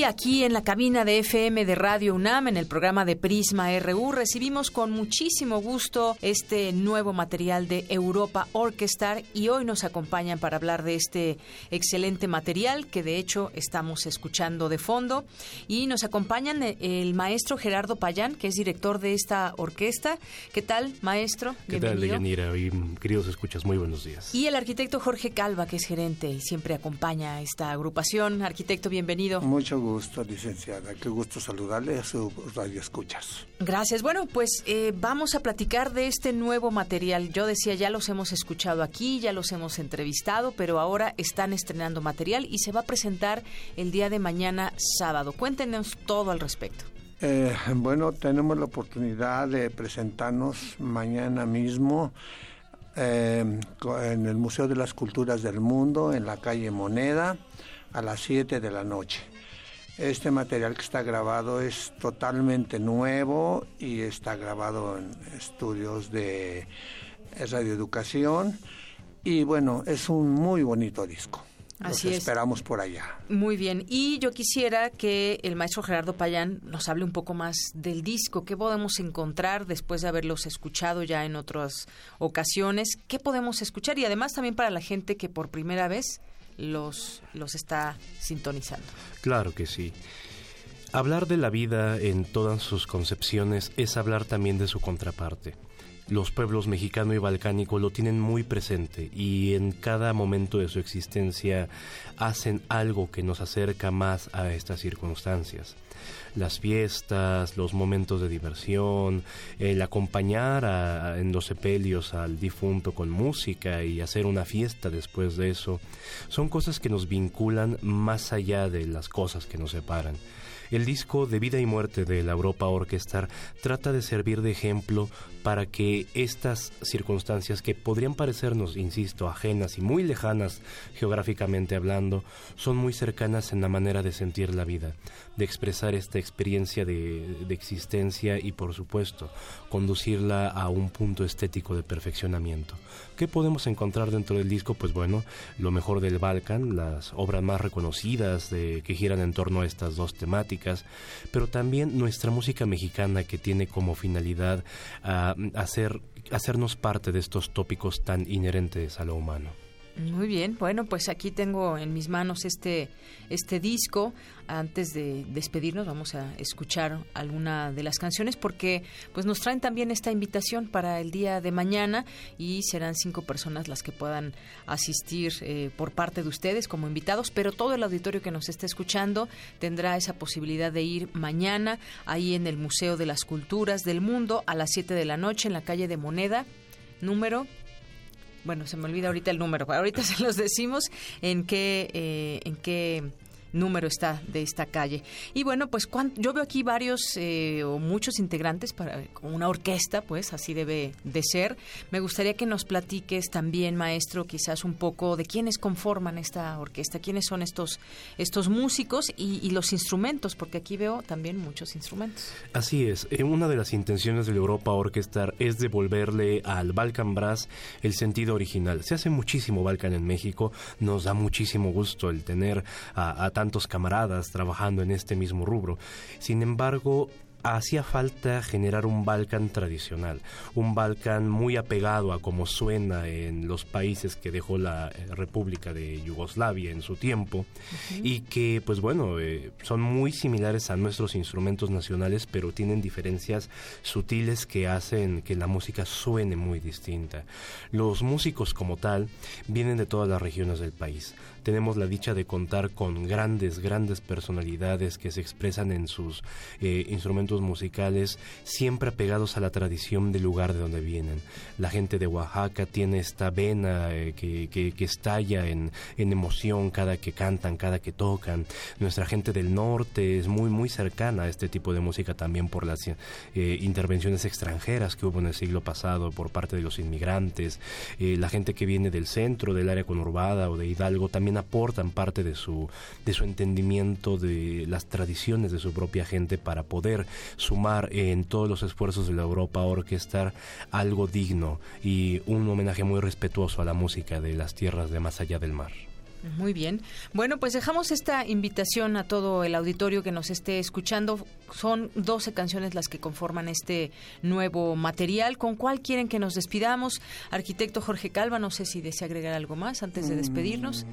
Aquí en la cabina de FM de Radio UNAM, en el programa de Prisma RU, recibimos con muchísimo gusto este nuevo material de Europa Orchestra y hoy nos acompañan para hablar de este excelente material que de hecho estamos escuchando de fondo y nos acompañan el maestro Gerardo Payán, que es director de esta orquesta. ¿Qué tal, maestro?
¿Qué tal, Deyanira? Y queridos escuchas, muy buenos días.
Y el arquitecto Jorge Calva, que es gerente y siempre acompaña a esta agrupación. Arquitecto, bienvenido.
Mucho gusto licenciada. Qué gusto saludarle a su radio escuchas.
Gracias. Bueno, pues eh, vamos a platicar de este nuevo material. Yo decía, ya los hemos escuchado aquí, ya los hemos entrevistado, pero ahora están estrenando material y se va a presentar el día de mañana sábado. Cuéntenos todo al respecto.
Eh, bueno, tenemos la oportunidad de presentarnos mañana mismo eh, en el Museo de las Culturas del Mundo, en la calle Moneda, a las 7 de la noche. Este material que está grabado es totalmente nuevo y está grabado en estudios de radioeducación y bueno, es un muy bonito disco. Así Los esperamos por allá.
Muy bien. Y yo quisiera que el maestro Gerardo Payán nos hable un poco más del disco. ¿Qué podemos encontrar después de haberlos escuchado ya en otras ocasiones? ¿Qué podemos escuchar? Y además también para la gente que por primera vez los, los está sintonizando.
Claro que sí. Hablar de la vida en todas sus concepciones es hablar también de su contraparte. los pueblos mexicano y balcánico lo tienen muy presente y en cada momento de su existencia hacen algo que nos acerca más a estas circunstancias. Las fiestas, los momentos de diversión, el acompañar en los sepelios al difunto con música y hacer una fiesta después de eso, son cosas que nos vinculan más allá de las cosas que nos separan. El disco de Vida y Muerte de la Europa Orchestra trata de servir de ejemplo para que estas circunstancias que podrían parecernos, insisto, ajenas y muy lejanas geográficamente hablando, son muy cercanas en la manera de sentir la vida, de expresar esta experiencia de, existencia y, por supuesto, conducirla a un punto estético de perfeccionamiento. ¿Qué podemos encontrar dentro del disco? Pues bueno, lo mejor del Balkan, las obras más reconocidas de, que giran en torno a estas dos temáticas, pero también nuestra música mexicana que tiene como finalidad a hacer, hacernos parte de estos tópicos tan inherentes a lo humano.
Muy bien, bueno, pues aquí tengo en mis manos este, este disco. Antes de despedirnos vamos a escuchar alguna de las canciones porque pues nos traen también esta invitación para el día de mañana y serán cinco personas las que puedan asistir eh, por parte de ustedes como invitados, pero todo el auditorio que nos esté escuchando tendrá esa posibilidad de ir mañana ahí en el Museo de las Culturas del Mundo a las 7 de la noche en la calle de Moneda número bueno, se me olvida ahorita el número, ahorita se los decimos en qué, eh, en qué número está de esta calle. Y bueno, pues yo veo aquí varios eh, o muchos integrantes para una orquesta, pues así debe de ser. Me gustaría que nos platiques también, maestro, quizás un poco de quiénes conforman esta orquesta, quiénes son estos estos músicos y, los instrumentos, porque aquí veo también muchos instrumentos.
Así es. Eh, una de las intenciones de Europa Orquestar es devolverle al Balkan Brass el sentido original. Se hace muchísimo Balkan en México. Nos da muchísimo gusto el tener a, a tantos camaradas trabajando en este mismo rubro. Sin embargo, hacía falta generar un Balkan tradicional, un Balkan muy apegado a como suena en los países que dejó la eh, República de Yugoslavia en su tiempo y que pues bueno, eh, son muy similares a nuestros instrumentos nacionales, pero tienen diferencias sutiles que hacen que la música suene muy distinta. Los músicos como tal vienen de todas las regiones del país tenemos la dicha de contar con grandes, grandes personalidades que se expresan en sus eh, instrumentos musicales, siempre apegados a la tradición del lugar de donde vienen. La gente de Oaxaca tiene esta vena eh, que, que, estalla en, en, emoción cada que cantan, cada que tocan. Nuestra gente del norte es muy, muy cercana a este tipo de música también por las eh, intervenciones extranjeras que hubo en el siglo pasado por parte de los inmigrantes. la gente que viene del centro, del área conurbada o de Hidalgo también aportan parte de su, de su entendimiento de las tradiciones de su propia gente para poder sumar en todos los esfuerzos de la Europa orquestar algo digno y un homenaje muy respetuoso a la música de las tierras de más allá del mar.
Muy bien. Bueno, pues dejamos esta invitación a todo el auditorio que nos esté escuchando. Son 12 canciones las que conforman este nuevo material. ¿Con cuál quieren que nos despidamos? Arquitecto Jorge Calva, no sé si desea agregar algo más antes de despedirnos.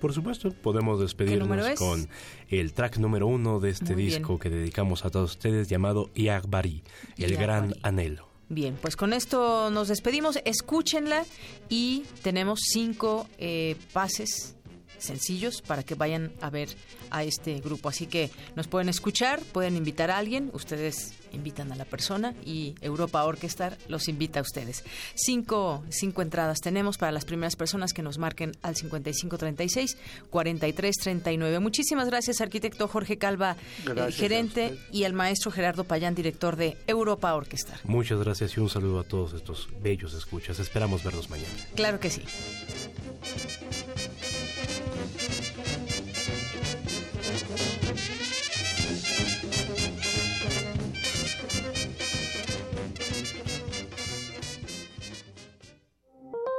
Por supuesto, podemos despedirnos con el track número uno de este disco que dedicamos a todos ustedes llamado Iagbari, el gran anhelo.
Bien, pues con esto nos despedimos. Escúchenla y tenemos cinco eh, pases sencillos para que vayan a ver a este grupo. Así que nos pueden escuchar, pueden invitar a alguien, ustedes invitan a la persona y Europa Orquestar los invita a ustedes. Cinco, cinco entradas tenemos para las primeras personas que nos marquen al 5536 4339. Muchísimas gracias, arquitecto Jorge Calva, eh, gerente, y al maestro Gerardo Payán, director de Europa Orquestar.
Muchas gracias y un saludo a todos estos bellos escuchas. Esperamos verlos mañana.
Claro que sí.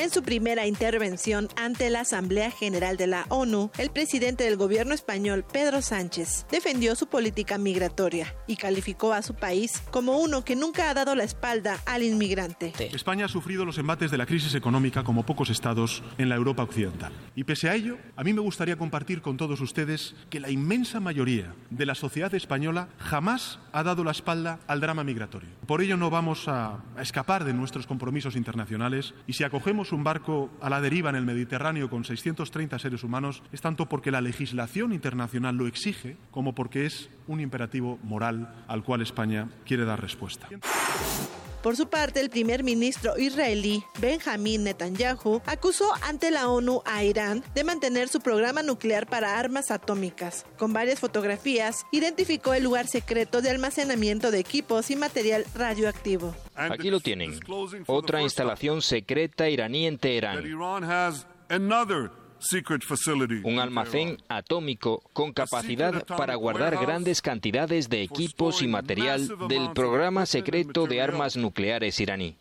En su primera intervención ante la Asamblea General de la ONU, el presidente del gobierno español, Pedro Sánchez, defendió su política migratoria y calificó a su país como uno que nunca ha dado la espalda al inmigrante.
España ha sufrido los embates de la crisis económica como pocos estados en la Europa occidental. Y pese a ello, a mí me gustaría compartir con todos ustedes que la inmensa mayoría de la sociedad española jamás ha dado la espalda al drama migratorio. Por ello no vamos a escapar de nuestros compromisos internacionales y si acogemos un barco a la deriva en el Mediterráneo con 630 seres humanos es tanto porque la legislación internacional lo exige como porque es un imperativo moral al cual España quiere dar respuesta.
Por su parte, el primer ministro israelí Benjamin Netanyahu acusó ante la ONU a Irán de mantener su programa nuclear para armas atómicas. Con varias fotografías, identificó el lugar secreto de almacenamiento de equipos y material radioactivo.
Aquí lo tienen. Otra instalación secreta iraní en Teherán. Un almacén atómico con capacidad para guardar grandes cantidades de equipos y material del programa secreto de armas nucleares iraní.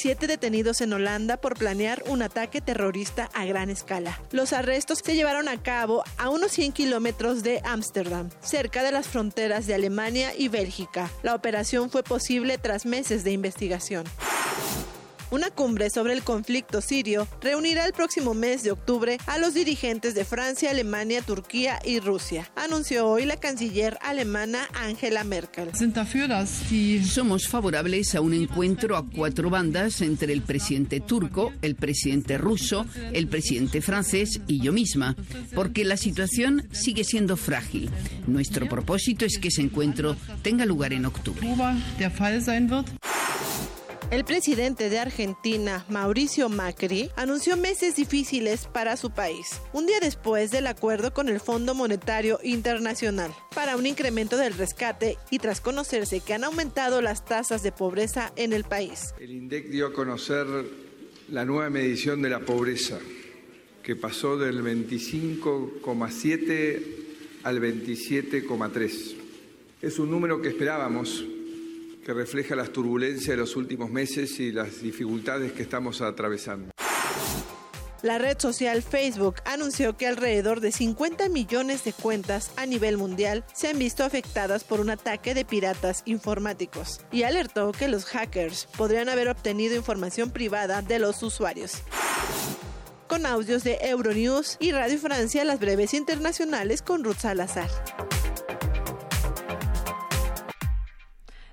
Siete detenidos en Holanda por planear un ataque terrorista a gran escala. Los arrestos se llevaron a cabo a unos 100 kilómetros de Ámsterdam, cerca de las fronteras de Alemania y Bélgica. La operación fue posible tras meses de investigación. Una cumbre sobre el conflicto sirio reunirá el próximo mes de octubre a los dirigentes de Francia, Alemania, Turquía y Rusia, anunció hoy la canciller alemana Angela Merkel.
Somos favorables a un encuentro a cuatro bandas entre el presidente turco, el presidente ruso, el presidente francés y yo misma, porque la situación sigue siendo frágil. Nuestro propósito es que ese encuentro tenga lugar en octubre.
El presidente de Argentina, Mauricio Macri, anunció meses difíciles para su país, un día después del acuerdo con el Fondo Monetario Internacional para un incremento del rescate y tras conocerse que han aumentado las tasas de pobreza en el país.
El INDEC dio a conocer la nueva medición de la pobreza, que pasó del 25,7 al 27,3. Es un número que esperábamos que refleja las turbulencias de los últimos meses y las dificultades que estamos atravesando.
La red social Facebook anunció que alrededor de 50 millones de cuentas a nivel mundial se han visto afectadas por un ataque de piratas informáticos y alertó que los hackers podrían haber obtenido información privada de los usuarios. Con audios de Euronews y Radio Francia, las breves internacionales con Ruth Salazar.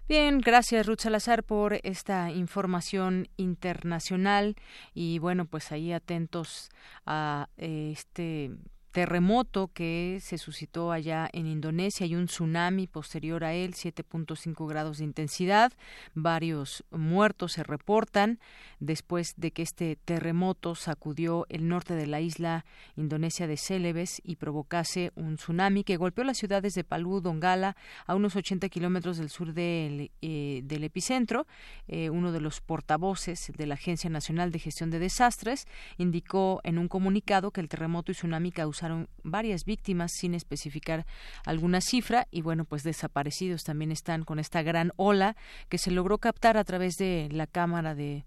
Bien, gracias Ruth Salazar por esta información internacional y bueno, pues ahí atentos a este terremoto que se suscitó allá en Indonesia y un tsunami posterior a él, 7.5 grados de intensidad. Varios muertos se reportan después de que este terremoto sacudió el norte de la isla indonesia de Celebes y provocase un tsunami que golpeó las ciudades de Palu, Dongala, a unos 80 kilómetros del sur del, eh, del epicentro. Eh, uno de los portavoces de la Agencia Nacional de Gestión de Desastres indicó en un comunicado que el terremoto y tsunami causaron varias víctimas sin especificar alguna cifra y bueno, pues desaparecidos también están con esta gran ola que se logró captar a través de la cámara de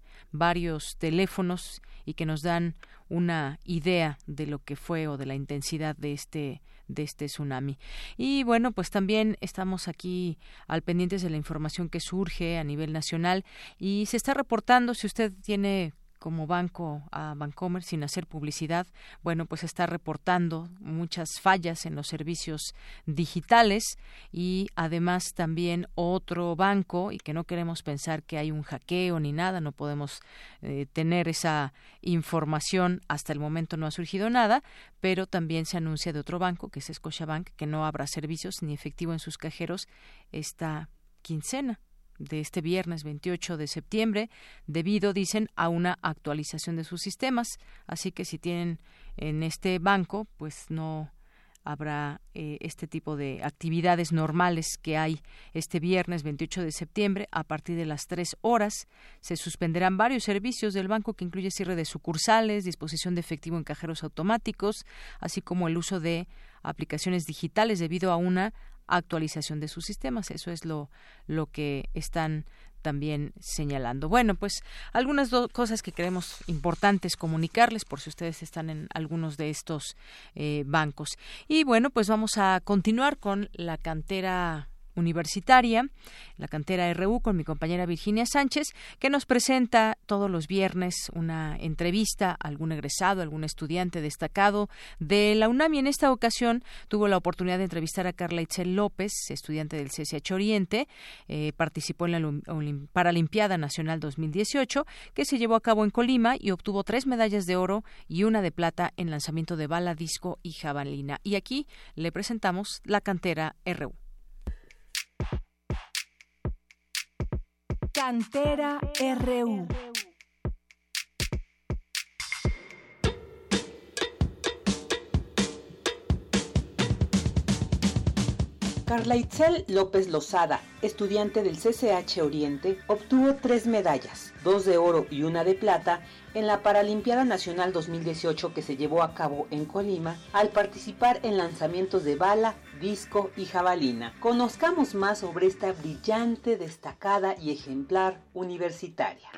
varios teléfonos y que nos dan una idea de lo que fue o de la intensidad de este de este tsunami. Y bueno, pues también estamos aquí al pendientes de la información que surge a nivel nacional y se está reportando si usted tiene como banco a Bancomer sin hacer publicidad, bueno, pues está reportando muchas fallas en los servicios digitales y además también otro banco y que no queremos pensar que hay un hackeo ni nada, no podemos eh, tener esa información hasta el momento no ha surgido nada, pero también se anuncia de otro banco que es Scotiabank que no habrá servicios ni efectivo en sus cajeros esta quincena de este viernes 28 de septiembre debido, dicen, a una actualización de sus sistemas. Así que si tienen en este banco, pues no habrá eh, este tipo de actividades normales que hay este viernes 28 de septiembre a partir de las tres horas. Se suspenderán varios servicios del banco que incluye cierre de sucursales, disposición de efectivo en cajeros automáticos, así como el uso de aplicaciones digitales debido a una actualización de sus sistemas. Eso es lo, lo que están también señalando. Bueno, pues algunas cosas que creemos importantes comunicarles por si ustedes están en algunos de estos eh, bancos. Y bueno, pues vamos a continuar con la cantera universitaria, la cantera RU, con mi compañera Virginia Sánchez, que nos presenta todos los viernes una entrevista a algún egresado, algún estudiante destacado de la UNAM. Y en esta ocasión tuvo la oportunidad de entrevistar a Carla Itzel López, estudiante del CCH Oriente, eh, participó en la Paralimpiada Nacional 2018, que se llevó a cabo en Colima y obtuvo tres medallas de oro y una de plata en lanzamiento de bala, disco y jabalina. Y aquí le presentamos la cantera RU.
Cantera RU.
Carla Itzel López Lozada, estudiante del CCH Oriente, obtuvo tres medallas, dos de oro y una de plata, en la Paralimpiada Nacional 2018 que se llevó a cabo en Colima al participar en lanzamientos de bala, disco y jabalina. Conozcamos más sobre esta brillante, destacada y ejemplar universitaria.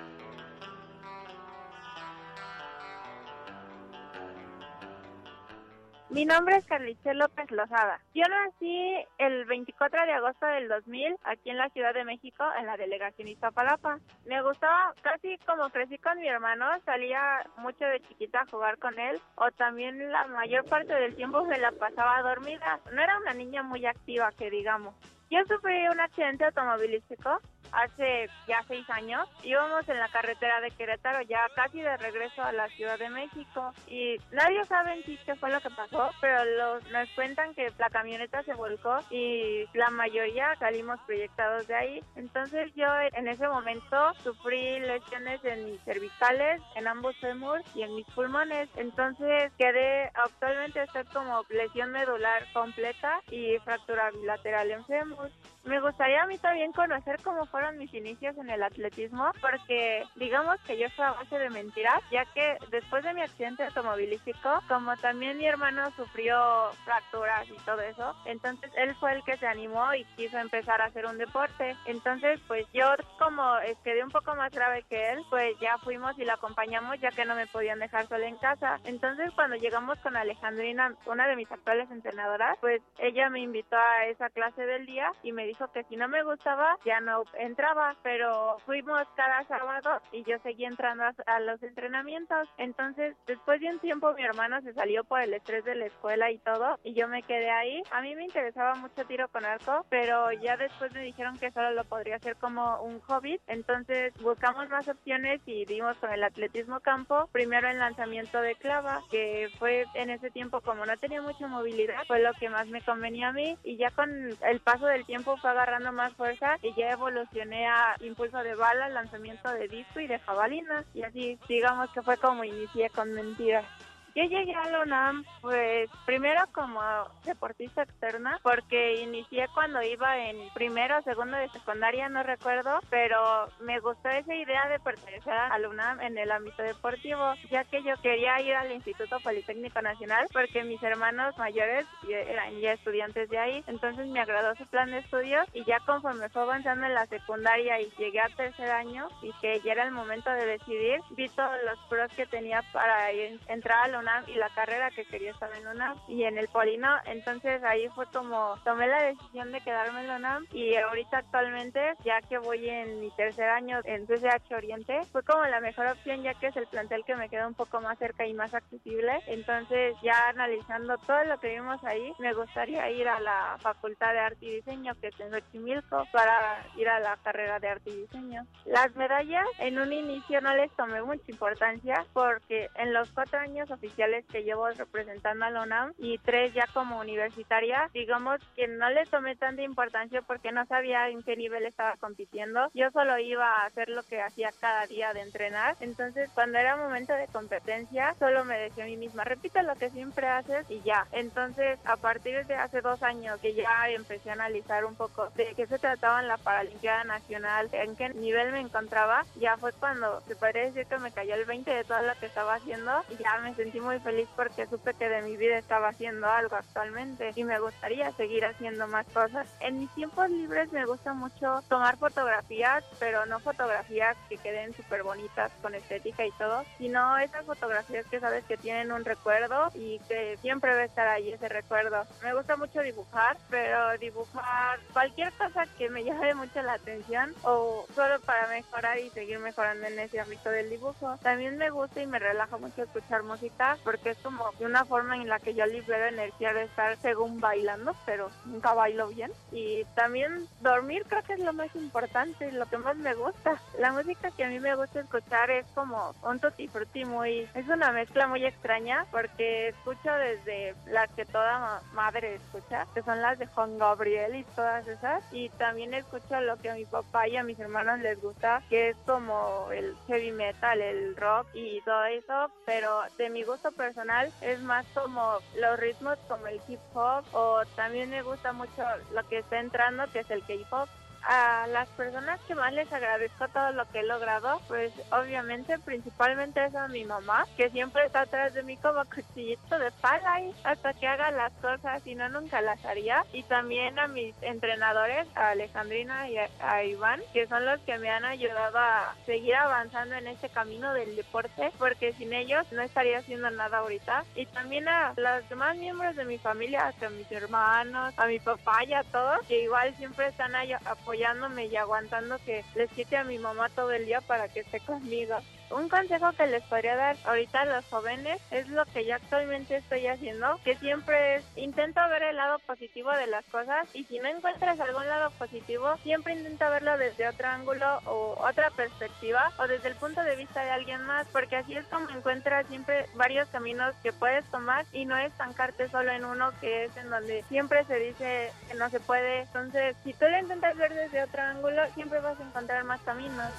Mi nombre es Carlice López Lozada. Yo nací el 24 de agosto del 2000 aquí en la Ciudad de México, en la delegación Iztapalapa. Me gustaba, casi como crecí con mi hermano, salía mucho de chiquita a jugar con él o también la mayor parte del tiempo me la pasaba dormida. No era una niña muy activa, que digamos. Yo sufrí un accidente automovilístico hace ya seis años. Íbamos en la carretera de Querétaro ya casi de regreso a la Ciudad de México y nadie sabe en sí qué fue lo que pasó, pero los, nos cuentan que la camioneta se volcó y la mayoría salimos proyectados de ahí. Entonces yo en ese momento sufrí lesiones en mis cervicales, en ambos fémur y en mis pulmones. Entonces quedé actualmente estoy como lesión medular completa y fractura bilateral en fémur. Bye. Me gustaría a mí también conocer cómo fueron mis inicios en el atletismo, porque digamos que yo fui a base de mentiras, ya que después de mi accidente automovilístico, como también mi hermano sufrió fracturas y todo eso, entonces él fue el que se animó y quiso empezar a hacer un deporte. Entonces, pues yo como quedé un poco más grave que él, pues ya fuimos y la acompañamos ya que no me podían dejar sola en casa. Entonces, cuando llegamos con Alejandrina, una de mis actuales entrenadoras, pues ella me invitó a esa clase del día y me dijo que si no me gustaba ya no entraba, pero fuimos cada sábado y yo seguí entrando a, los entrenamientos. Entonces, después de un tiempo mi hermano se salió por el estrés de la escuela y todo y yo me quedé ahí. A mí me interesaba mucho tiro con arco, pero ya después me dijeron que solo lo podría hacer como un hobby. Entonces, buscamos más opciones y dimos con el atletismo campo, primero el lanzamiento de clava, que fue en ese tiempo como no tenía mucha movilidad, fue lo que más me convenía a mí y ya con el paso del tiempo fue agarrando más fuerza y ya evolucioné a impulso de bala, lanzamiento de disco y de jabalina. Y así, digamos que fue como inicié con mentiras. Yo llegué a la UNAM, pues primero como deportista externa, porque inicié cuando iba en primero segundo de secundaria, no recuerdo, pero me gustó esa idea de pertenecer a la UNAM en el ámbito deportivo, ya que yo quería ir al Instituto Politécnico Nacional, porque mis hermanos mayores eran ya estudiantes de ahí, entonces me agradó su plan de estudios y ya conforme fue avanzando en la secundaria y llegué al tercer año y que ya era el momento de decidir, vi todos los pros que tenía para entrar a la y la carrera que quería estar en UNAM y en el Polino. Entonces ahí fue como tomé la decisión de quedarme en la UNAM y ahorita actualmente, ya que voy en mi tercer año en CCH Oriente, fue como la mejor opción ya que es el plantel que me queda un poco más cerca y más accesible. Entonces ya analizando todo lo que vimos ahí, me gustaría ir a la Facultad de Arte y Diseño que es en Xochimilco para ir a la carrera de Arte y Diseño. Las medallas en un inicio no les tomé mucha importancia porque en los cuatro años oficiales que llevo representando a la UNAM y tres ya como universitaria, digamos que no le tomé tanta importancia porque no sabía en qué nivel estaba compitiendo. Yo solo iba a hacer lo que hacía cada día de entrenar. Entonces, cuando era momento de competencia, solo me decía a mí misma, repite lo que siempre haces y ya. Entonces, a partir de hace dos años que ya empecé a analizar un poco de qué se trataba en la Paralimpiada Nacional, en qué nivel me encontraba, ya fue cuando se podría decir que me cayó el 20 de todo lo que estaba haciendo y ya me sentí muy feliz porque supe que de mi vida estaba haciendo algo actualmente y me gustaría seguir haciendo más cosas. En mis tiempos libres me gusta mucho tomar fotografías, pero no fotografías que queden súper bonitas con estética y todo, sino esas fotografías que sabes que tienen un recuerdo y que siempre va a estar ahí ese recuerdo. Me gusta mucho dibujar, pero dibujar cualquier cosa que me llame mucho la atención o solo para mejorar y seguir mejorando en ese ámbito del dibujo. También me gusta y me relaja mucho escuchar música porque es como una forma en la que yo libero energía de estar según bailando, pero nunca bailo bien. Y también dormir creo que es lo más importante, lo que más me gusta. La música que a mí me gusta escuchar es como un tutti frutti muy... Es una mezcla muy extraña porque escucho desde las que toda madre escucha, que son las de Juan Gabriel y todas esas. Y también escucho lo que a mi papá y a mis hermanos les gusta, que es como el heavy metal, el rock y todo eso. Pero de mi gusto personal es más como los ritmos como el hip hop o también me gusta mucho lo que está entrando, que es el K-pop a las personas que más les agradezco todo lo que he logrado, pues obviamente principalmente es a mi mamá, que siempre está atrás de mí como cuchillito de pala y hasta que haga las cosas, y no nunca las haría. Y también a mis entrenadores, a Alejandrina y a, Iván, que son los que me han ayudado a seguir avanzando en este camino del deporte, porque sin ellos no estaría haciendo nada ahorita. Y también a los demás miembros de mi familia, a mis hermanos, a mi papá y a todos, que igual siempre están apoyando apoyándome y aguantando que les quite a mi mamá todo el día para que esté conmigo. Un consejo que les podría dar ahorita a los jóvenes es lo que yo actualmente estoy haciendo, que siempre es intento ver el lado positivo de las cosas y si no encuentras algún lado positivo, siempre intenta verlo desde otro ángulo o otra perspectiva o desde el punto de vista de alguien más, porque así es como encuentras siempre varios caminos que puedes tomar y no estancarte solo en uno que es en donde siempre se dice que no se puede. Entonces, si tú lo intentas ver desde otro ángulo, siempre vas a encontrar más caminos.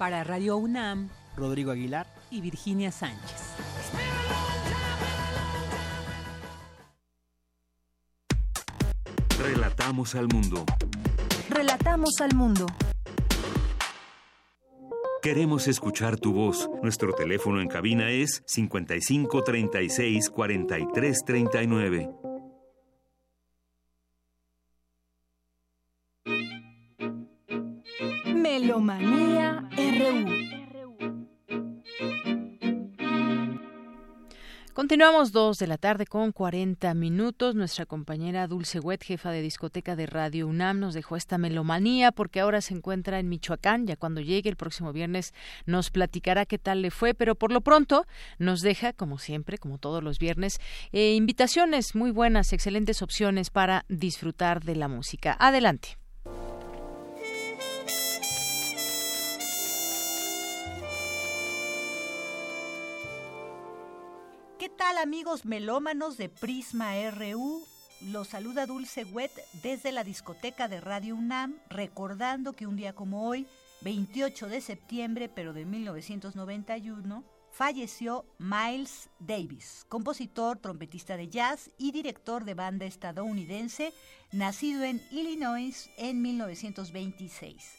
Para Radio UNAM, Rodrigo Aguilar y Virginia Sánchez.
Relatamos al mundo.
Relatamos al mundo.
Queremos escuchar tu voz. Nuestro teléfono en cabina es 55 36
Melomanía RU.
Continuamos dos de la tarde con 40 minutos. Nuestra compañera Dulce Wet, jefa de discoteca de Radio UNAM, nos dejó esta melomanía porque ahora se encuentra en Michoacán. Ya cuando llegue el próximo viernes nos platicará qué tal le fue, pero por lo pronto nos deja, como siempre, como todos los viernes, eh, invitaciones muy buenas, excelentes opciones para disfrutar de la música. Adelante.
Tal amigos melómanos de Prisma RU? Los saluda Dulce Wet desde la discoteca de Radio UNAM, recordando que un día como hoy, 28 de septiembre, pero de 1991, falleció Miles Davis, compositor, trompetista de jazz y director de banda estadounidense, nacido en Illinois en 1926.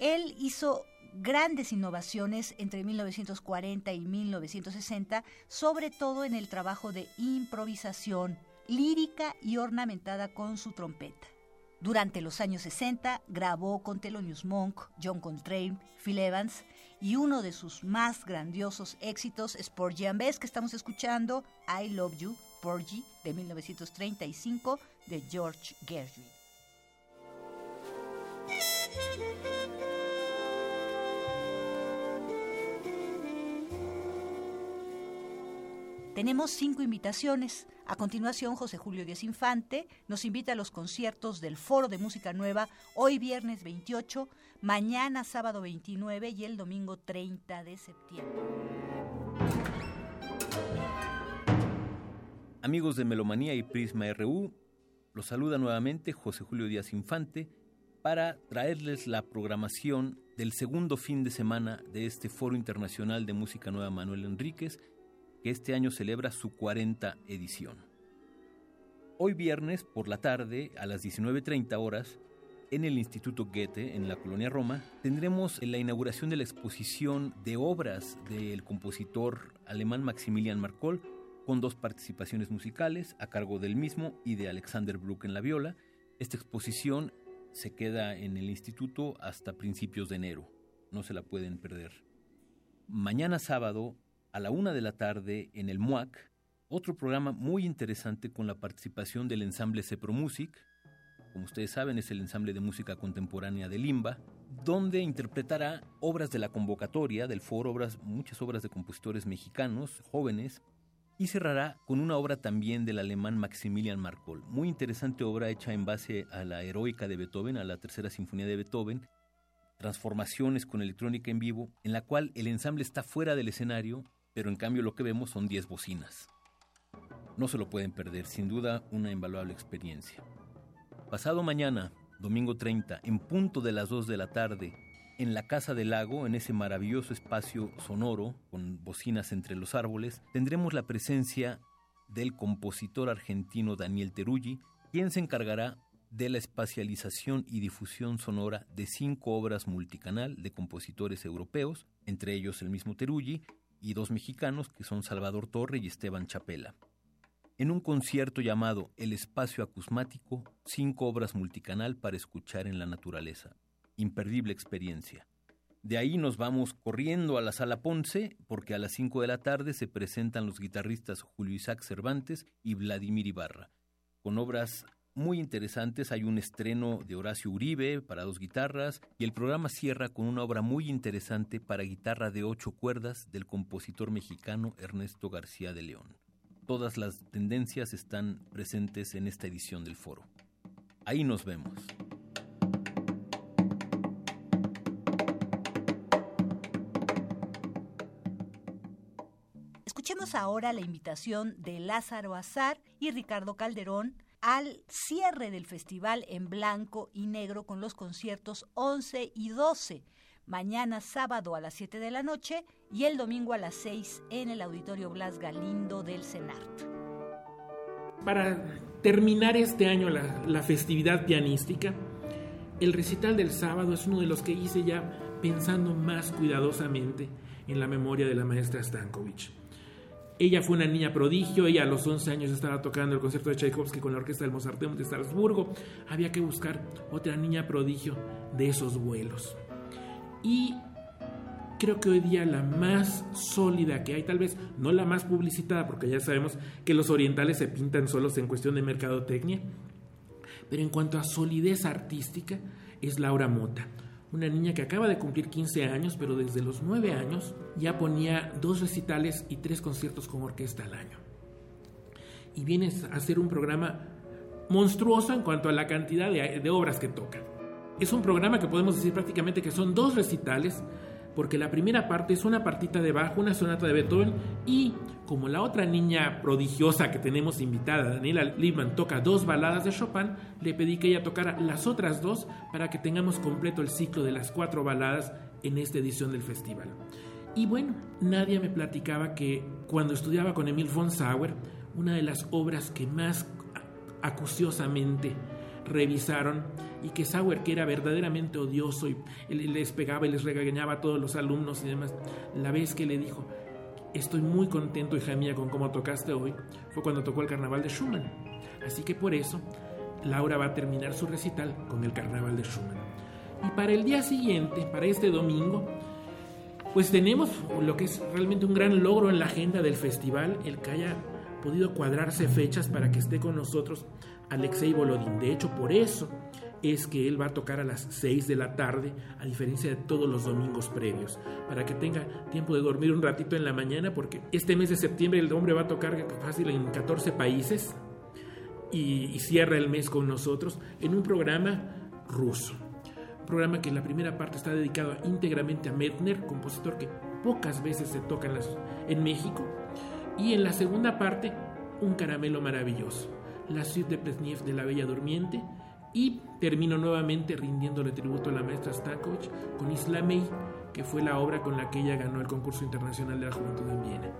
Él hizo grandes innovaciones entre 1940 y 1960, sobre todo en el trabajo de improvisación lírica y ornamentada con su trompeta. Durante los años 60 grabó con Thelonious Monk, John Coltrane, Phil Evans y uno de sus más grandiosos éxitos es Porgy and Bess que estamos escuchando, I Love You, Porgy, de 1935 de George Gershwin. Tenemos cinco invitaciones. A continuación, José Julio Díaz Infante nos invita a los conciertos del Foro de Música Nueva hoy viernes 28, mañana sábado 29 y el domingo 30 de septiembre.
Amigos de Melomanía y Prisma RU, los saluda nuevamente José Julio Díaz Infante para traerles la programación del segundo fin de semana de este Foro Internacional de Música Nueva Manuel Enríquez que este año celebra su 40 edición. Hoy viernes por la tarde a las 19.30 horas en el Instituto Goethe, en la colonia Roma, tendremos la inauguración de la exposición de obras del compositor alemán Maximilian Markol, con dos participaciones musicales a cargo del mismo y de Alexander Bruck en la viola. Esta exposición se queda en el instituto hasta principios de enero. No se la pueden perder. Mañana sábado, a la una de la tarde, en el MUAC, otro programa muy interesante con la participación del ensamble Cepro Music, como ustedes saben es el ensamble de música contemporánea de Limba, donde interpretará obras de la convocatoria del foro, obras, muchas obras de compositores mexicanos, jóvenes, y cerrará con una obra también del alemán Maximilian Markol, muy interesante obra hecha en base a la heroica de Beethoven, a la tercera sinfonía de Beethoven, transformaciones con electrónica en vivo, en la cual el ensamble está fuera del escenario, pero en cambio lo que vemos son 10 bocinas. No se lo pueden perder, sin duda una invaluable experiencia. Pasado mañana, domingo 30, en punto de las 2 de la tarde, en la Casa del Lago, en ese maravilloso espacio sonoro, con bocinas entre los árboles, tendremos la presencia del compositor argentino Daniel Teruggi, quien se encargará de la espacialización y difusión sonora de cinco obras multicanal de compositores europeos, entre ellos el mismo Teruggi, y dos mexicanos que son Salvador Torre y Esteban Chapela en un concierto llamado El Espacio Acusmático, cinco obras multicanal para escuchar en la naturaleza. Imperdible experiencia. De ahí nos vamos corriendo a la Sala Ponce, porque a las 5 de la tarde se presentan los guitarristas Julio Isaac Cervantes y Vladimir Ibarra. Con obras muy interesantes, hay un estreno de Horacio Uribe para dos guitarras y el programa cierra con una obra muy interesante para guitarra de ocho cuerdas del compositor mexicano Ernesto García de León. Todas las tendencias están presentes en esta edición del foro. Ahí nos vemos.
Escuchemos ahora la invitación de Lázaro Azar y Ricardo Calderón al cierre del festival en blanco y negro con los conciertos 11 y 12 mañana sábado a las 7 de la noche y el domingo a las 6 en el Auditorio Blas Galindo del CENART.
Para terminar este año la, la festividad pianística, el recital del sábado es uno de los que hice ya pensando más cuidadosamente en la memoria de la maestra Stankovic. Ella fue una niña prodigio, ella a los 11 años estaba tocando el concierto de Tchaikovsky con la orquesta del Mozarteum de Salzburgo. Había que buscar otra niña prodigio de esos vuelos. Y creo que hoy día la más sólida que hay, tal vez no la más publicitada, porque ya sabemos que los orientales se pintan solos en cuestión de mercadotecnia, pero en cuanto a solidez artística, es Laura Mota, una niña que acaba de cumplir 15 años, pero desde los 9 años ya ponía dos recitales y tres conciertos con orquesta al año. Y viene a hacer un programa monstruoso en cuanto a la cantidad de, de obras que toca. Es un programa que podemos decir prácticamente que son dos recitales, porque la primera parte es una partita de bajo, una sonata de Beethoven, y como la otra niña prodigiosa que tenemos invitada, Daniela Liebman, toca dos baladas de Chopin, le pedí que ella tocara las otras dos para que tengamos completo el ciclo de las cuatro baladas en esta edición del festival. Y bueno, nadie me platicaba que cuando estudiaba con Emil von Sauer, una de las obras que más acuciosamente revisaron y que Sauer, que era verdaderamente odioso y les pegaba y les regañaba a todos los alumnos y demás, la vez que le dijo, estoy muy contento, hija mía, con cómo tocaste hoy, fue cuando tocó el carnaval de Schumann. Así que por eso, Laura va a terminar su recital con el carnaval de Schumann. Y para el día siguiente, para este domingo, pues tenemos lo que es realmente un gran logro en la agenda del festival, el que haya podido cuadrarse fechas para que esté con nosotros Alexei Volodin. De hecho, por eso es que él va a tocar a las 6 de la tarde, a diferencia de todos los domingos previos, para que tenga tiempo de dormir un ratito en la mañana, porque este mes de septiembre el hombre va a tocar fácil en 14 países y, cierra el mes con nosotros en un programa ruso. Programa que en la primera parte está dedicado íntegramente a Medner, compositor que pocas veces se toca en México, y en la segunda parte un caramelo maravilloso, la suite de Plesniev de la Bella Durmiente, y termino nuevamente rindiéndole tributo a la maestra Stankovic con Islamey, que fue la obra con la que ella ganó el concurso internacional de la juventud en Viena.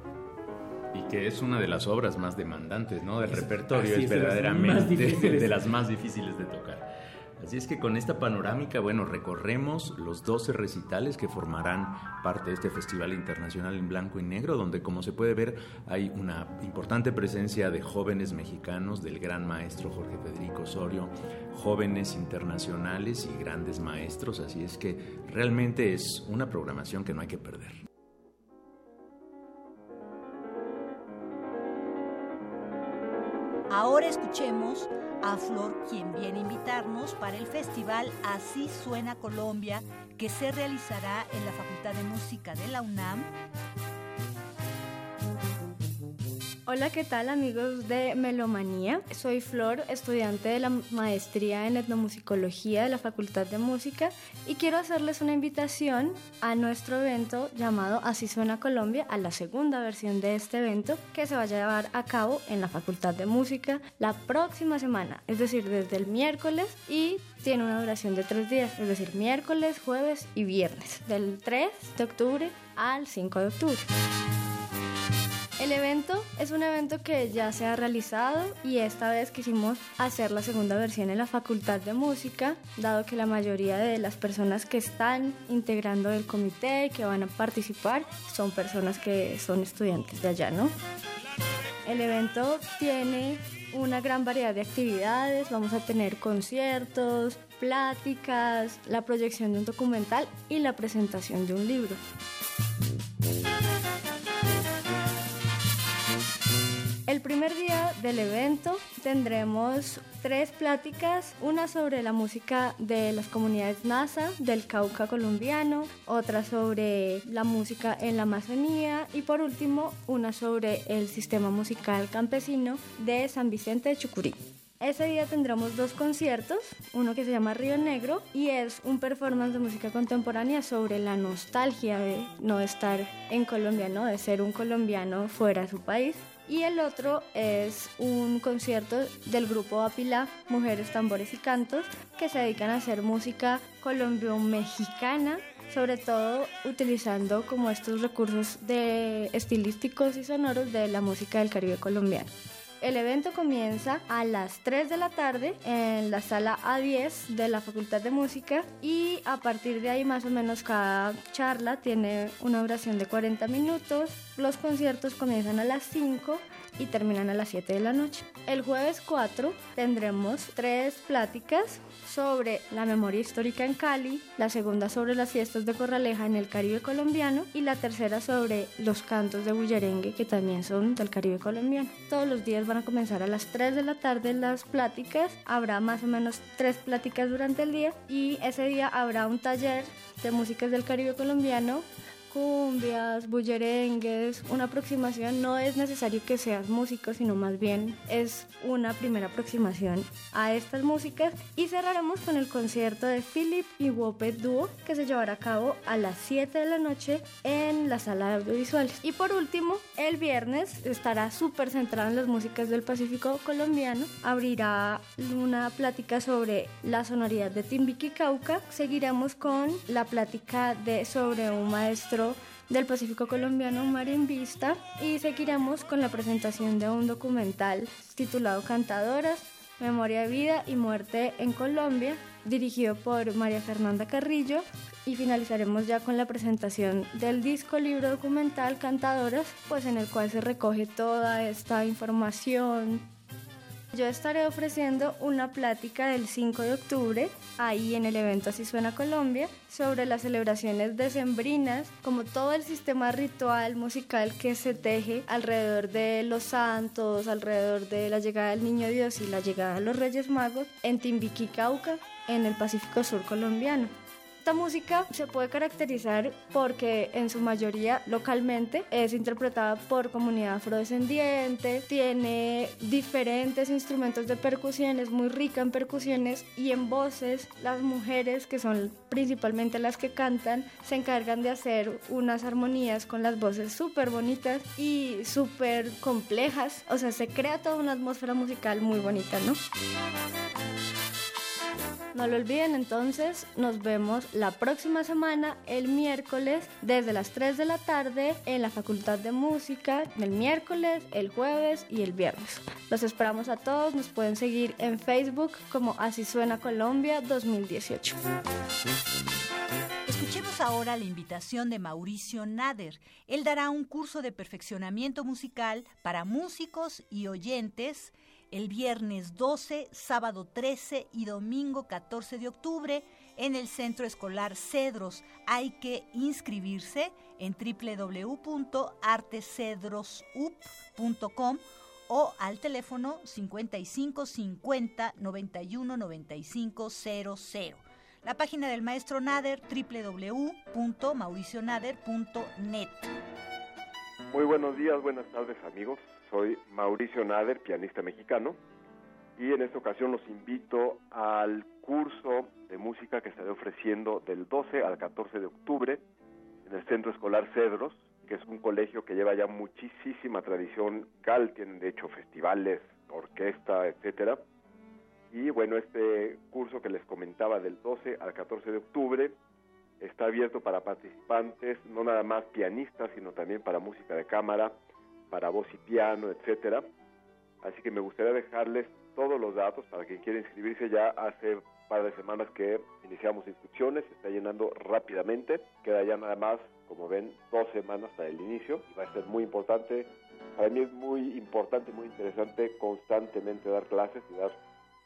Y que es una de las obras más demandantes, ¿no? Del repertorio, es, verdaderamente de las, de las más difíciles de tocar. Así es que con esta panorámica, bueno, recorremos los 12 recitales que formarán parte de este Festival Internacional en Blanco y Negro, donde como se puede ver hay una importante presencia de jóvenes mexicanos, del gran maestro Jorge Federico Osorio, jóvenes internacionales y grandes maestros, así es que realmente es una programación que no hay que perder.
Ahora escuchemos a Flor, quien viene a invitarnos para el festival Así Suena Colombia, que se realizará en la Facultad de Música de la UNAM
Hola, ¿qué tal amigos de Melomanía? Soy Flor, estudiante de la maestría en etnomusicología de la Facultad de Música y quiero hacerles una invitación a nuestro evento llamado Así Suena Colombia, a la segunda versión de este evento que se va a llevar a cabo en la Facultad de Música la próxima semana, es decir, desde el miércoles y tiene una duración de tres días, es decir, miércoles, jueves y viernes, del 3 de octubre al 5 de octubre. El evento es un evento que ya se ha realizado y esta vez quisimos hacer la segunda versión en la Facultad de Música, dado que la mayoría de las personas que están integrando el comité y que van a participar son personas que son estudiantes de allá, ¿no? El evento tiene una gran variedad de actividades, vamos a tener conciertos, pláticas, la proyección de un documental y la presentación de un libro. El primer día del evento tendremos tres pláticas, una sobre la música de las comunidades NASA del Cauca colombiano, otra sobre la música en la Amazonía y por último una sobre el sistema musical campesino de San Vicente de Chucurí. Ese día tendremos dos conciertos, uno que se llama Río Negro y es un performance de música contemporánea sobre la nostalgia de no estar en Colombia, ¿no? de ser un colombiano fuera de su país y el otro es un concierto del grupo Apila, Mujeres, Tambores y Cantos, que se dedican a hacer música colombio-mexicana, sobre todo utilizando como estos recursos de estilísticos y sonoros de la música del Caribe colombiano. El evento comienza a las 3 de la tarde en la sala A10 de la Facultad de Música y a partir de ahí más o menos cada charla tiene una duración de 40 minutos. Los conciertos comienzan a las 5 y terminan a las 7 de la noche. El jueves 4 tendremos tres pláticas sobre la memoria histórica en Cali, la segunda sobre las fiestas de Corraleja en el Caribe colombiano y la tercera sobre los cantos de bullerengue que también son del Caribe colombiano. Todos los días van a comenzar a las 3 de la tarde las pláticas, habrá más o menos tres pláticas durante el día y ese día habrá un taller de músicas del Caribe colombiano cumbias, bullerengues, una aproximación. No es necesario que seas músico, sino más bien es una primera aproximación a estas músicas. Y cerraremos con el concierto de Philip y Wopet Duo que se llevará a cabo a las 7 de la noche en la sala de audiovisuales. Y por último, el viernes estará súper centrado en las músicas del Pacífico colombiano. Abrirá una plática sobre la sonoridad de Timbiqui Cauca. Seguiremos con la plática de sobre un maestro del Pacífico colombiano Mar en Vista y seguiremos con la presentación de un documental titulado Cantadoras, Memoria de Vida y Muerte en Colombia, dirigido por María Fernanda Carrillo y finalizaremos ya con la presentación del disco libro documental Cantadoras, pues en el cual se recoge toda esta información, yo estaré ofreciendo una plática del 5 de octubre, ahí en el evento Así Suena Colombia, sobre las celebraciones decembrinas, como todo el sistema ritual musical que se teje alrededor de los santos, alrededor de la llegada del Niño Dios y la llegada de los Reyes Magos en Timbiquí, Cauca, en el Pacífico Sur colombiano. Esta música se puede caracterizar porque en su mayoría localmente es interpretada por comunidad afrodescendiente, tiene diferentes instrumentos de percusión, es muy rica en percusiones y en voces. Las mujeres, que son principalmente las que cantan, se encargan de hacer unas armonías con las voces súper bonitas y súper complejas. O sea, se crea toda una atmósfera musical muy bonita, ¿no? No lo olviden entonces, nos vemos la próxima semana, el miércoles, desde las 3 de la tarde en la Facultad de Música, el miércoles, el jueves y el viernes. Los esperamos a todos, nos pueden seguir en Facebook como Así Suena Colombia 2018.
Escuchemos ahora la invitación de Mauricio Nader. Él dará un curso de perfeccionamiento musical para músicos y oyentes el viernes 12, sábado 13 y domingo 14 de octubre en el Centro Escolar Cedros. Hay que inscribirse en www.artecedrosup.com o al teléfono 55 50 91 95 00. La página del maestro Nader www.mauricionader.net.
Muy buenos días, buenas tardes amigos. Soy Mauricio Nader, pianista mexicano, y en esta ocasión los invito al curso de música que estaré ofreciendo del 12 al 14 de octubre en el Centro Escolar Cedros, que es un colegio que lleva ya muchísima tradición cal, tienen de hecho festivales, orquesta, etcétera. Y bueno, este curso que les comentaba del 12 al 14 de octubre está abierto para participantes, no nada más pianistas, sino también para música de cámara, para voz y piano, etcétera. Así que me gustaría dejarles todos los datos para quien quiera inscribirse. Ya hace un par de semanas que iniciamos inscripciones, se está llenando rápidamente. Queda ya nada más, como ven, dos semanas para el inicio y va a ser muy importante. Para mí es muy importante, muy interesante constantemente dar clases y dar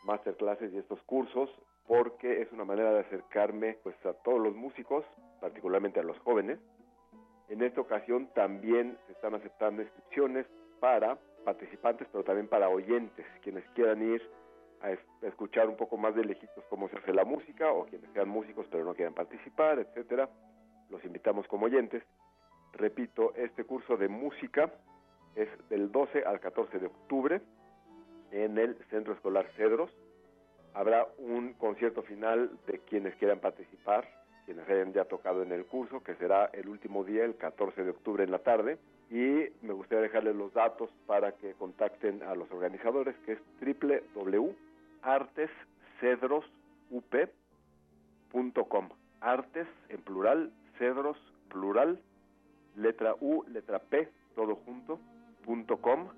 masterclasses y estos cursos porque es una manera de acercarme pues a todos los músicos, particularmente a los jóvenes, en esta ocasión también se están aceptando inscripciones para participantes, pero también para oyentes, quienes quieran ir a, escuchar un poco más de lejitos cómo se hace la música o quienes sean músicos pero no quieran participar, etcétera. Los invitamos como oyentes. Repito, este curso de música es del 12 al 14 de octubre en el Centro Escolar Cedros. Habrá un concierto final de quienes quieran participar quienes hayan ya tocado en el curso, que será el último día, el 14 de octubre en la tarde. Y me gustaría dejarles los datos para que contacten a los organizadores, que es www.artescedrosup.com. Artes en plural, cedros plural, letra U, letra P, todo junto, punto com.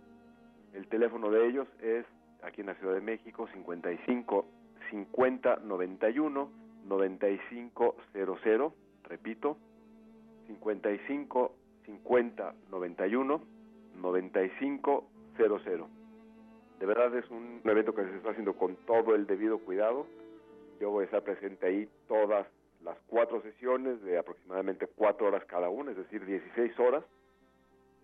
El teléfono de ellos es aquí en la Ciudad de México 55 50 91 9500, repito, 55 50 91 9500. De verdad es un evento que se está haciendo con todo el debido cuidado. Yo voy a estar presente ahí todas las cuatro sesiones de aproximadamente cuatro horas cada una, es decir, 16 horas.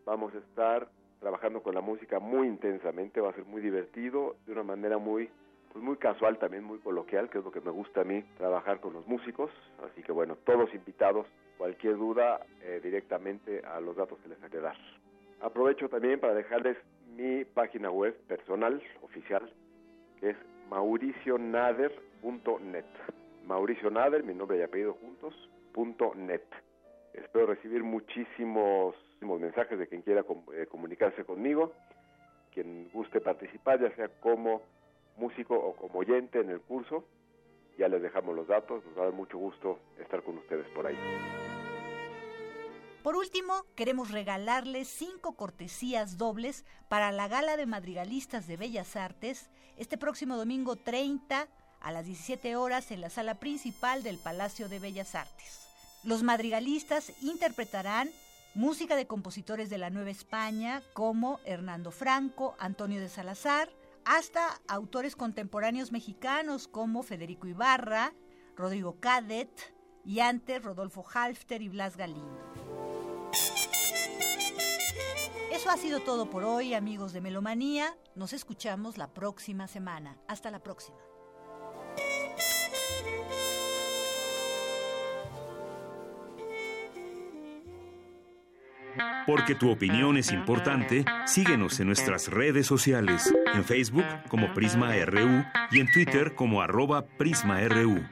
Vamos a estar trabajando con la música muy intensamente, va a ser muy divertido, de una manera muy pues muy casual también, muy coloquial, que es lo que me gusta a mí, trabajar con los músicos. Así que bueno, todos invitados, cualquier duda eh, directamente a los datos que les haré dar. Aprovecho también para dejarles mi página web personal, oficial, que es mauricionader.net. Mauricio Nader, mi nombre y apellido juntos, punto net. Espero recibir muchísimos, mensajes de quien quiera eh, comunicarse conmigo, quien guste participar, ya sea como músico o como oyente en el curso. Ya les dejamos los datos, nos va a dar mucho gusto estar con ustedes por ahí.
Por último, queremos regalarles cinco cortesías dobles para la Gala de Madrigalistas de Bellas Artes este próximo domingo 30 a las 17 horas en la sala principal del Palacio de Bellas Artes. Los madrigalistas interpretarán música de compositores de la Nueva España como Hernando Franco, Antonio de Salazar, hasta autores contemporáneos mexicanos como Federico Ibarra, Rodrigo Cadet y antes Rodolfo Halfter y Blas Galindo. Eso ha sido todo por hoy, amigos de Melomanía. Nos escuchamos la próxima semana. Hasta la próxima.
Porque tu opinión es importante, síguenos en nuestras redes sociales, en Facebook como Prisma RU y en Twitter como arroba PrismaRU.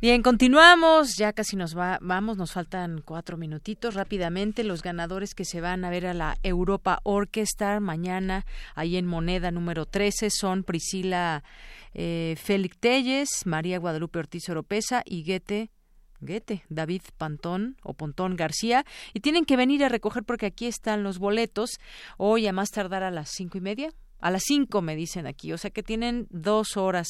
Bien, continuamos, ya casi nos va, vamos, nos faltan cuatro minutitos rápidamente. Los ganadores que se van a ver a la Europa Orchestra mañana, ahí en Moneda número 13, son Priscila eh, Félix Telles, María Guadalupe Ortiz Oropesa y Guete Guete, David Pantón o Pontón García, y tienen que venir a recoger porque aquí están los boletos. Hoy a más tardar a las cinco y media, a las cinco me dicen aquí, o sea que tienen dos horas.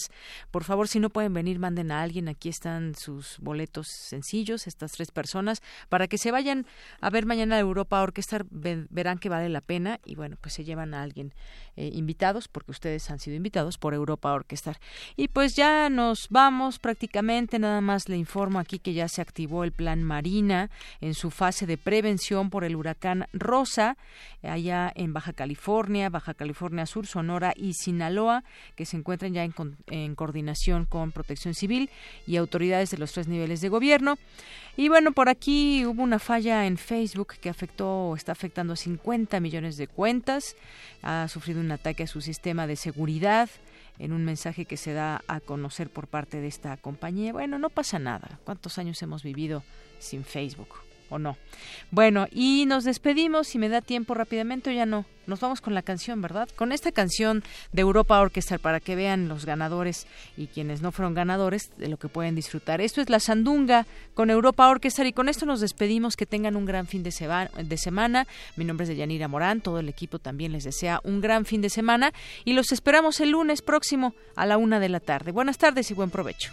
Por favor, si no pueden venir, manden a alguien. Aquí están sus boletos sencillos, estas tres personas, para que se vayan a ver mañana Europa Orquestar, verán que vale la pena y bueno, pues se llevan a alguien eh, invitados, porque ustedes han sido invitados por Europa Orquestar. Y pues ya nos vamos prácticamente, nada más le informo aquí que ya se activó el plan Marina en su fase de prevención por el huracán Rosa, allá en Baja California, Baja California Sur, Sonora y Sinaloa, que se encuentran ya en, en coordinación con Protección Civil y autoridades de los tres niveles de gobierno. Y bueno, por aquí hubo una falla en Facebook que afectó, está afectando a 50 millones de cuentas. Ha sufrido un ataque a su sistema de seguridad en un mensaje que se da a conocer por parte de esta compañía. Bueno, no pasa nada. ¿Cuántos años hemos vivido sin Facebook? ¿O no? Bueno, y nos despedimos, si me da tiempo rápidamente o ya no. Nos vamos con la canción, ¿verdad? Con esta canción de Europa Orchestra para que vean los ganadores y quienes no fueron ganadores de lo que pueden disfrutar. Esto es La Sandunga con Europa Orchestra y con esto nos despedimos. Que tengan un gran fin de, de semana. Mi nombre es Deyanira Morán. Todo el equipo también les desea un gran fin de semana y los esperamos el lunes próximo a la una de la tarde. Buenas tardes y buen provecho.